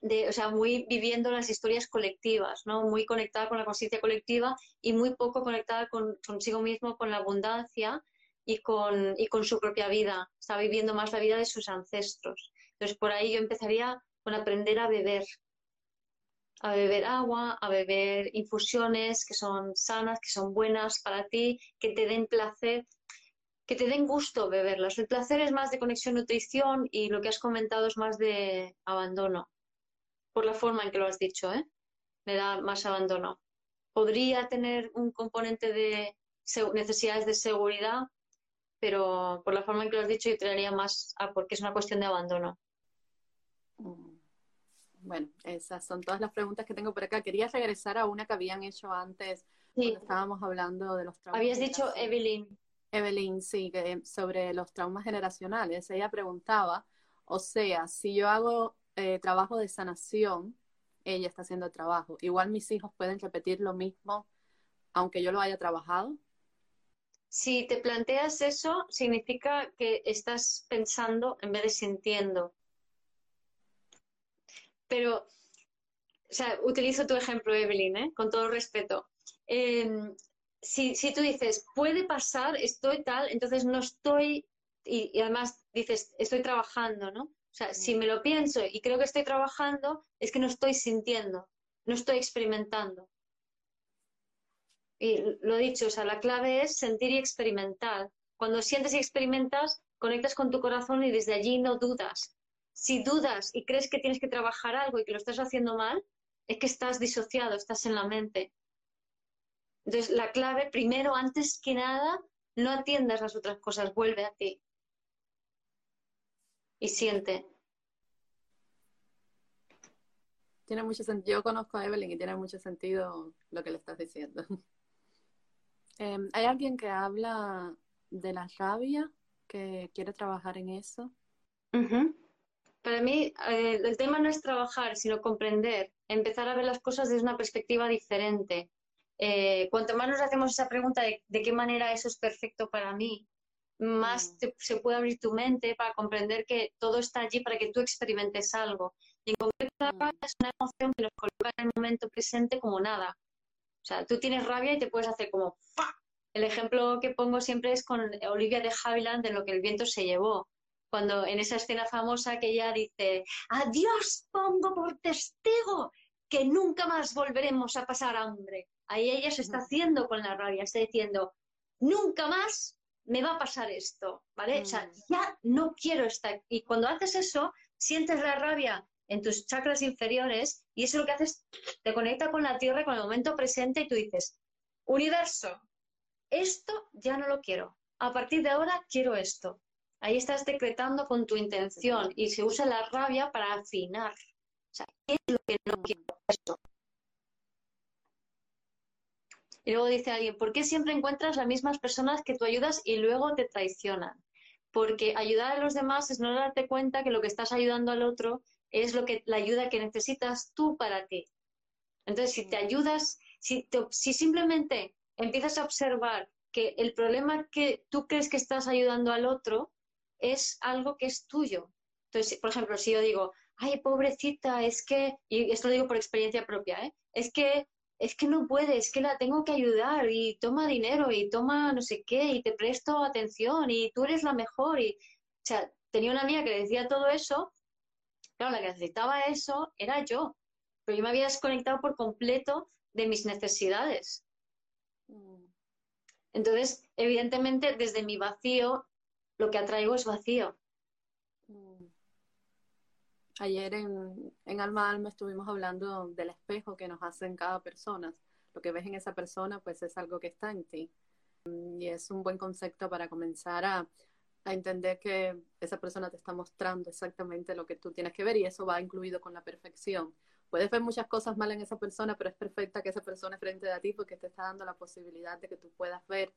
de, o sea, muy viviendo las historias colectivas, ¿no? Muy conectada con la conciencia colectiva y muy poco conectada con, consigo mismo, con la abundancia y con, y con su propia vida. Está viviendo más la vida de sus ancestros. Entonces, por ahí yo empezaría con aprender a beber, a beber agua, a beber infusiones que son sanas, que son buenas para ti, que te den placer, que te den gusto beberlas. El placer es más de conexión nutrición y lo que has comentado es más de abandono, por la forma en que lo has dicho, ¿eh? Me da más abandono. Podría tener un componente de necesidades de seguridad, pero por la forma en que lo has dicho yo tiraría más a porque es una cuestión de abandono. Mm. Bueno, esas son todas las preguntas que tengo por acá. Quería regresar a una que habían hecho antes, cuando estábamos hablando de los traumas. Habías dicho Evelyn. Evelyn, sí, sobre los traumas generacionales. Ella preguntaba, o sea, si yo hago eh, trabajo de sanación, ella está haciendo trabajo. Igual mis hijos pueden repetir lo mismo, aunque yo lo haya trabajado. Si te planteas eso, significa que estás pensando en vez de sintiendo. Pero, o sea, utilizo tu ejemplo, Evelyn, ¿eh? con todo respeto. Em, si, tú dices, puede pasar, estoy tal, entonces no estoy, y, además dices, estoy trabajando, ¿no? O sea, si me lo pienso y creo que estoy trabajando, es que no estoy sintiendo, no estoy experimentando. Y lo dicho, o sea, la clave es sentir y experimentar. Cuando sientes y experimentas, conectas con tu corazón y desde allí no dudas. Si dudas y crees que tienes que trabajar algo y que lo estás haciendo mal, es que estás disociado, estás en la mente. Entonces, la clave, primero, antes que nada, no atiendas las otras cosas, vuelve a ti. Y siente. Tiene mucho sentido. Yo conozco a Evelyn y tiene mucho sentido lo que le estás diciendo. Em, ¿Hay alguien que habla de la rabia, que quiere trabajar en eso? Para mí, eh, el tema no es trabajar, sino comprender, empezar a ver las cosas desde una perspectiva diferente. Eh, cuanto más nos hacemos esa pregunta de, de qué manera eso es perfecto para mí, más mm. se puede abrir tu mente para comprender que todo está allí para que tú experimentes algo. Y en concreto, mm. es una emoción que nos coloca en el momento presente como nada. O sea, tú tienes rabia y te puedes hacer como ¡fa! El ejemplo que pongo siempre es con Olivia de Havilland de lo que el viento se llevó. Cuando en esa escena famosa que ella dice, adiós pongo por testigo que nunca más volveremos a pasar hambre. Ahí ella se está haciendo con la rabia, está diciendo, nunca más me va a pasar esto, ¿vale? O sea, mm. ya no quiero estar. Y cuando haces eso, sientes la rabia en tus chakras inferiores y eso lo que haces, te conecta con la tierra, con el momento presente y tú dices, universo, esto ya no lo quiero. A partir de ahora quiero esto. Ahí estás decretando con tu intención y se usa la rabia para afinar. O sea, ¿qué es lo que no quiero? Eso. Y luego dice alguien, ¿por qué siempre encuentras las mismas personas que tú ayudas y luego te traicionan? Porque ayudar a los demás es no darte cuenta que lo que estás ayudando al otro es lo que la ayuda que necesitas tú para ti. Entonces, si te ayudas, si, si simplemente empiezas a observar que el problema que tú crees que estás ayudando al otro es algo que es tuyo. Entonces, por ejemplo, si yo digo, ay, pobrecita, es que, y esto lo digo por experiencia propia, ¿eh? es que es que no puede, es que la tengo que ayudar y toma dinero y toma no sé qué y te presto atención y tú eres la mejor y, o sea, tenía una amiga que decía todo eso Claro, la que necesitaba eso era yo, pero yo me había desconectado por completo de mis necesidades. Mm. Entonces, evidentemente, desde mi vacío, lo que atraigo es vacío. Mm. Ayer en, en Alma Alma estuvimos hablando del espejo que nos hacen cada persona. Lo que ves en esa persona, pues es algo que está en ti. Y es un buen concepto para comenzar a, a entender que esa persona te está mostrando exactamente lo que tú tienes que ver y eso va incluido con la perfección. Puedes ver muchas cosas mal en esa persona, pero es perfecta que esa persona frente a ti porque te está dando la posibilidad de que tú puedas ver.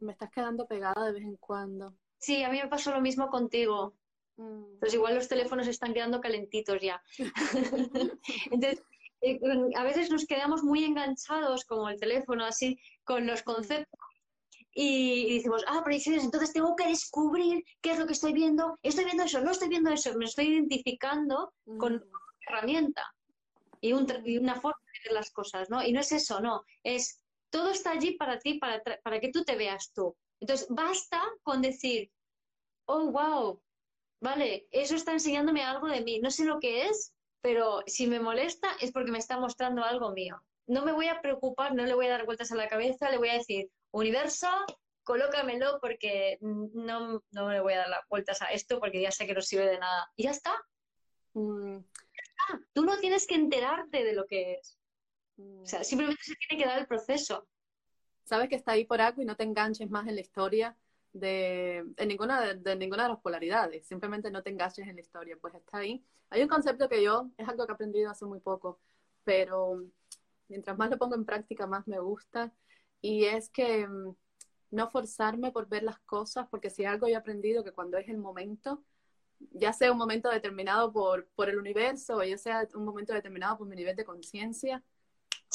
Me estás quedando pegada de vez en cuando. Sí, a mí me pasó lo mismo contigo. Mm. Pues igual los teléfonos están quedando calentitos ya. Entonces, eh, a veces nos quedamos muy enganchados, como el teléfono, así, con los conceptos y, decimos, ah, predicciones, entonces tengo que descubrir qué es lo que estoy viendo, estoy viendo eso, no estoy viendo eso, me estoy identificando con lo que herramienta y, una forma de ver las cosas, ¿no? Y no es eso, no, es todo está allí para ti, para, para que tú te veas tú. Entonces, basta con decir, oh, wow, vale, eso está enseñándome algo de mí, no sé lo que es, pero si me molesta es porque me está mostrando algo mío. No me voy a preocupar, no le voy a dar vueltas a la cabeza, le voy a decir, universo, colócamelo porque no, no le voy a dar las vueltas a esto porque ya sé que no sirve de nada. Y ya está. Mm. Tú no tienes que enterarte de lo que es. O sea, mm. simplemente se tiene que dar el proceso. Sabes que está ahí por algo y no te enganches más en la historia de, ninguna, de, ninguna de las polaridades. Simplemente no te enganches en la historia, pues está ahí. Hay un concepto que yo, es algo que he aprendido hace muy poco, pero mientras más lo pongo en práctica, más me gusta. Y es que mm, no forzarme por ver las cosas, porque si algo yo he aprendido que cuando es el momento, ya sea un momento determinado por, por el universo o ya sea un momento determinado por mi nivel de conciencia,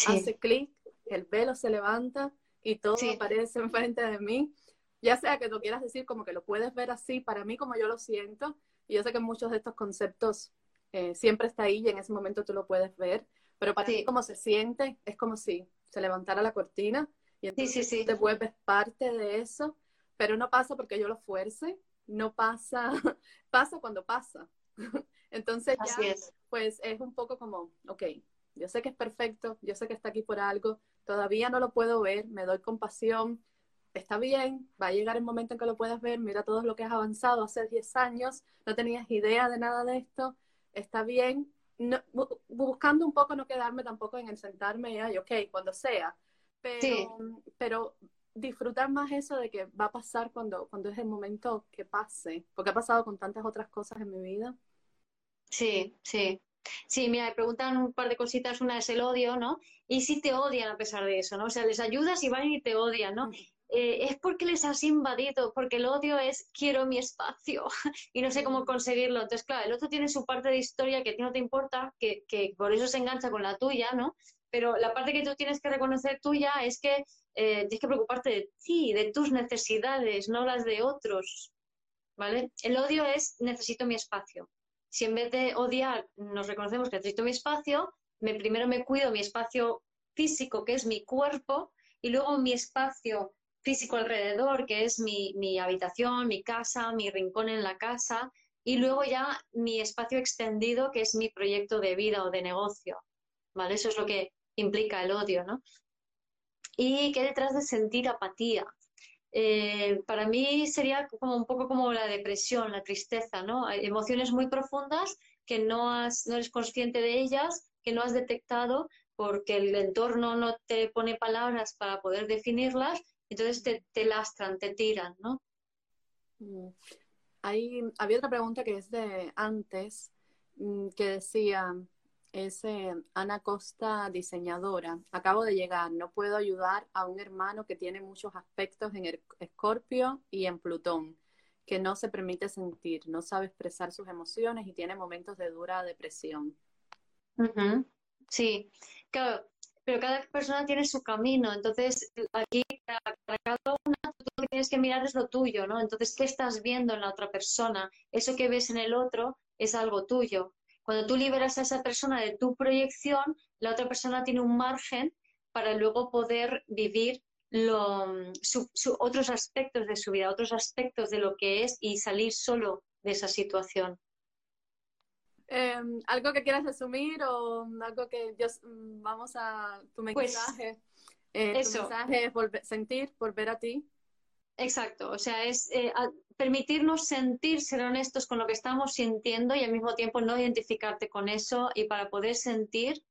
hace clic, el velo se levanta y todo aparece enfrente de mí. Ya sea que tú quieras decir como que lo puedes ver así, para mí como yo lo siento, y yo sé que muchos de estos conceptos eh, siempre está ahí y en ese momento tú lo puedes ver, pero para ti como se siente, es como si se levantara la cortina y entonces te vuelves parte de eso, pero no pasa porque yo lo fuerce, no pasa, pasa cuando pasa. entonces ya, pues es un poco como, ok, yo sé que es perfecto, yo sé que está aquí por algo, todavía no lo puedo ver, me doy compasión, está bien, va a llegar el momento en que lo puedas ver, mira todo lo que has avanzado hace 10 años, no tenías idea de nada de esto, está bien, buscando un poco no quedarme tampoco en el sentarme y, ok, cuando sea, pero, pero disfrutar más eso de que va a pasar cuando, cuando es el momento que pase, porque ha pasado con tantas otras cosas en mi vida. Sí, sí. Sí, mira, me preguntan un par de cositas, una es el odio, ¿no? Y si te odian a pesar de eso, ¿no? O sea, les ayudas y van y te odian, ¿no? Eh, es porque les has invadido, porque el odio es quiero mi espacio y no sé cómo conseguirlo. Entonces, claro, el otro tiene su parte de historia que a ti no te importa, que, que por eso se engancha con la tuya, ¿no? Pero la parte que tú tienes que reconocer tuya es que eh, tienes que preocuparte de ti, de tus necesidades, no las de otros, ¿vale? El odio es necesito mi espacio. Si en vez de odiar nos reconocemos que necesito mi espacio, me, primero me cuido mi espacio físico, que es mi cuerpo, y luego mi espacio físico alrededor, que es mi, mi, habitación, mi casa, mi rincón en la casa, y luego ya mi espacio extendido, que es mi proyecto de vida o de negocio. ¿Vale? Eso es lo que implica el odio, ¿no? Y que detrás de sentir apatía. Eh, para mí sería como un poco como la depresión, la tristeza, ¿no? Hay emociones muy profundas que no, has, no eres consciente de ellas, que no has detectado porque el entorno no te pone palabras para poder definirlas entonces te, lastran, te tiran, ¿no? Mm. Hay, había otra pregunta que es de antes, mm, que decía, es Ana Costa, diseñadora. Acabo de llegar, no puedo ayudar a un hermano que tiene muchos aspectos en el Escorpio y en Plutón, que no se permite sentir, no sabe expresar sus emociones y tiene momentos de dura depresión. Sí, claro, pero cada persona tiene su camino, entonces aquí para cada una tú lo que tienes que mirar es lo tuyo, ¿no? Entonces, ¿qué estás viendo en la otra persona? Eso que ves en el otro es algo tuyo. Cuando tú liberas a esa persona de tu proyección, la otra persona tiene un margen para luego poder vivir otros aspectos de su vida, otros aspectos de lo que es y salir solo de esa situación. Em, ¿Algo que quieras resumir o algo que yo, mm, vamos a tu pues, mensaje? Eh, tu mensaje es volver, sentir, volver a ti. Exacto, o sea, es eh, permitirnos sentir, ser honestos con lo que estamos sintiendo y al mismo tiempo no identificarte con eso y para poder sentir,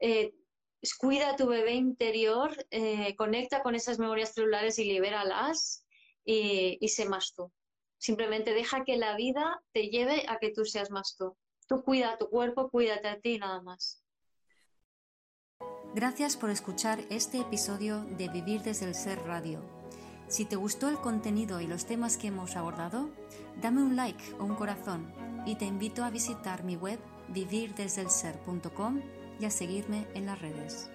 eh, cuida a tu bebé interior, conecta con esas memorias celulares y libéralas y, y sé más tú. Simplemente deja que la vida te lleve a que tú seas más tú. Tú cuida tu cuerpo, cuídate a ti nada más. Gracias por escuchar este episodio de Vivir desde el Ser Radio. Si te gustó el contenido y los temas que hemos abordado, dame un like o un corazón y te invito a visitar mi web vivirdesdelser.com y a seguirme en las redes.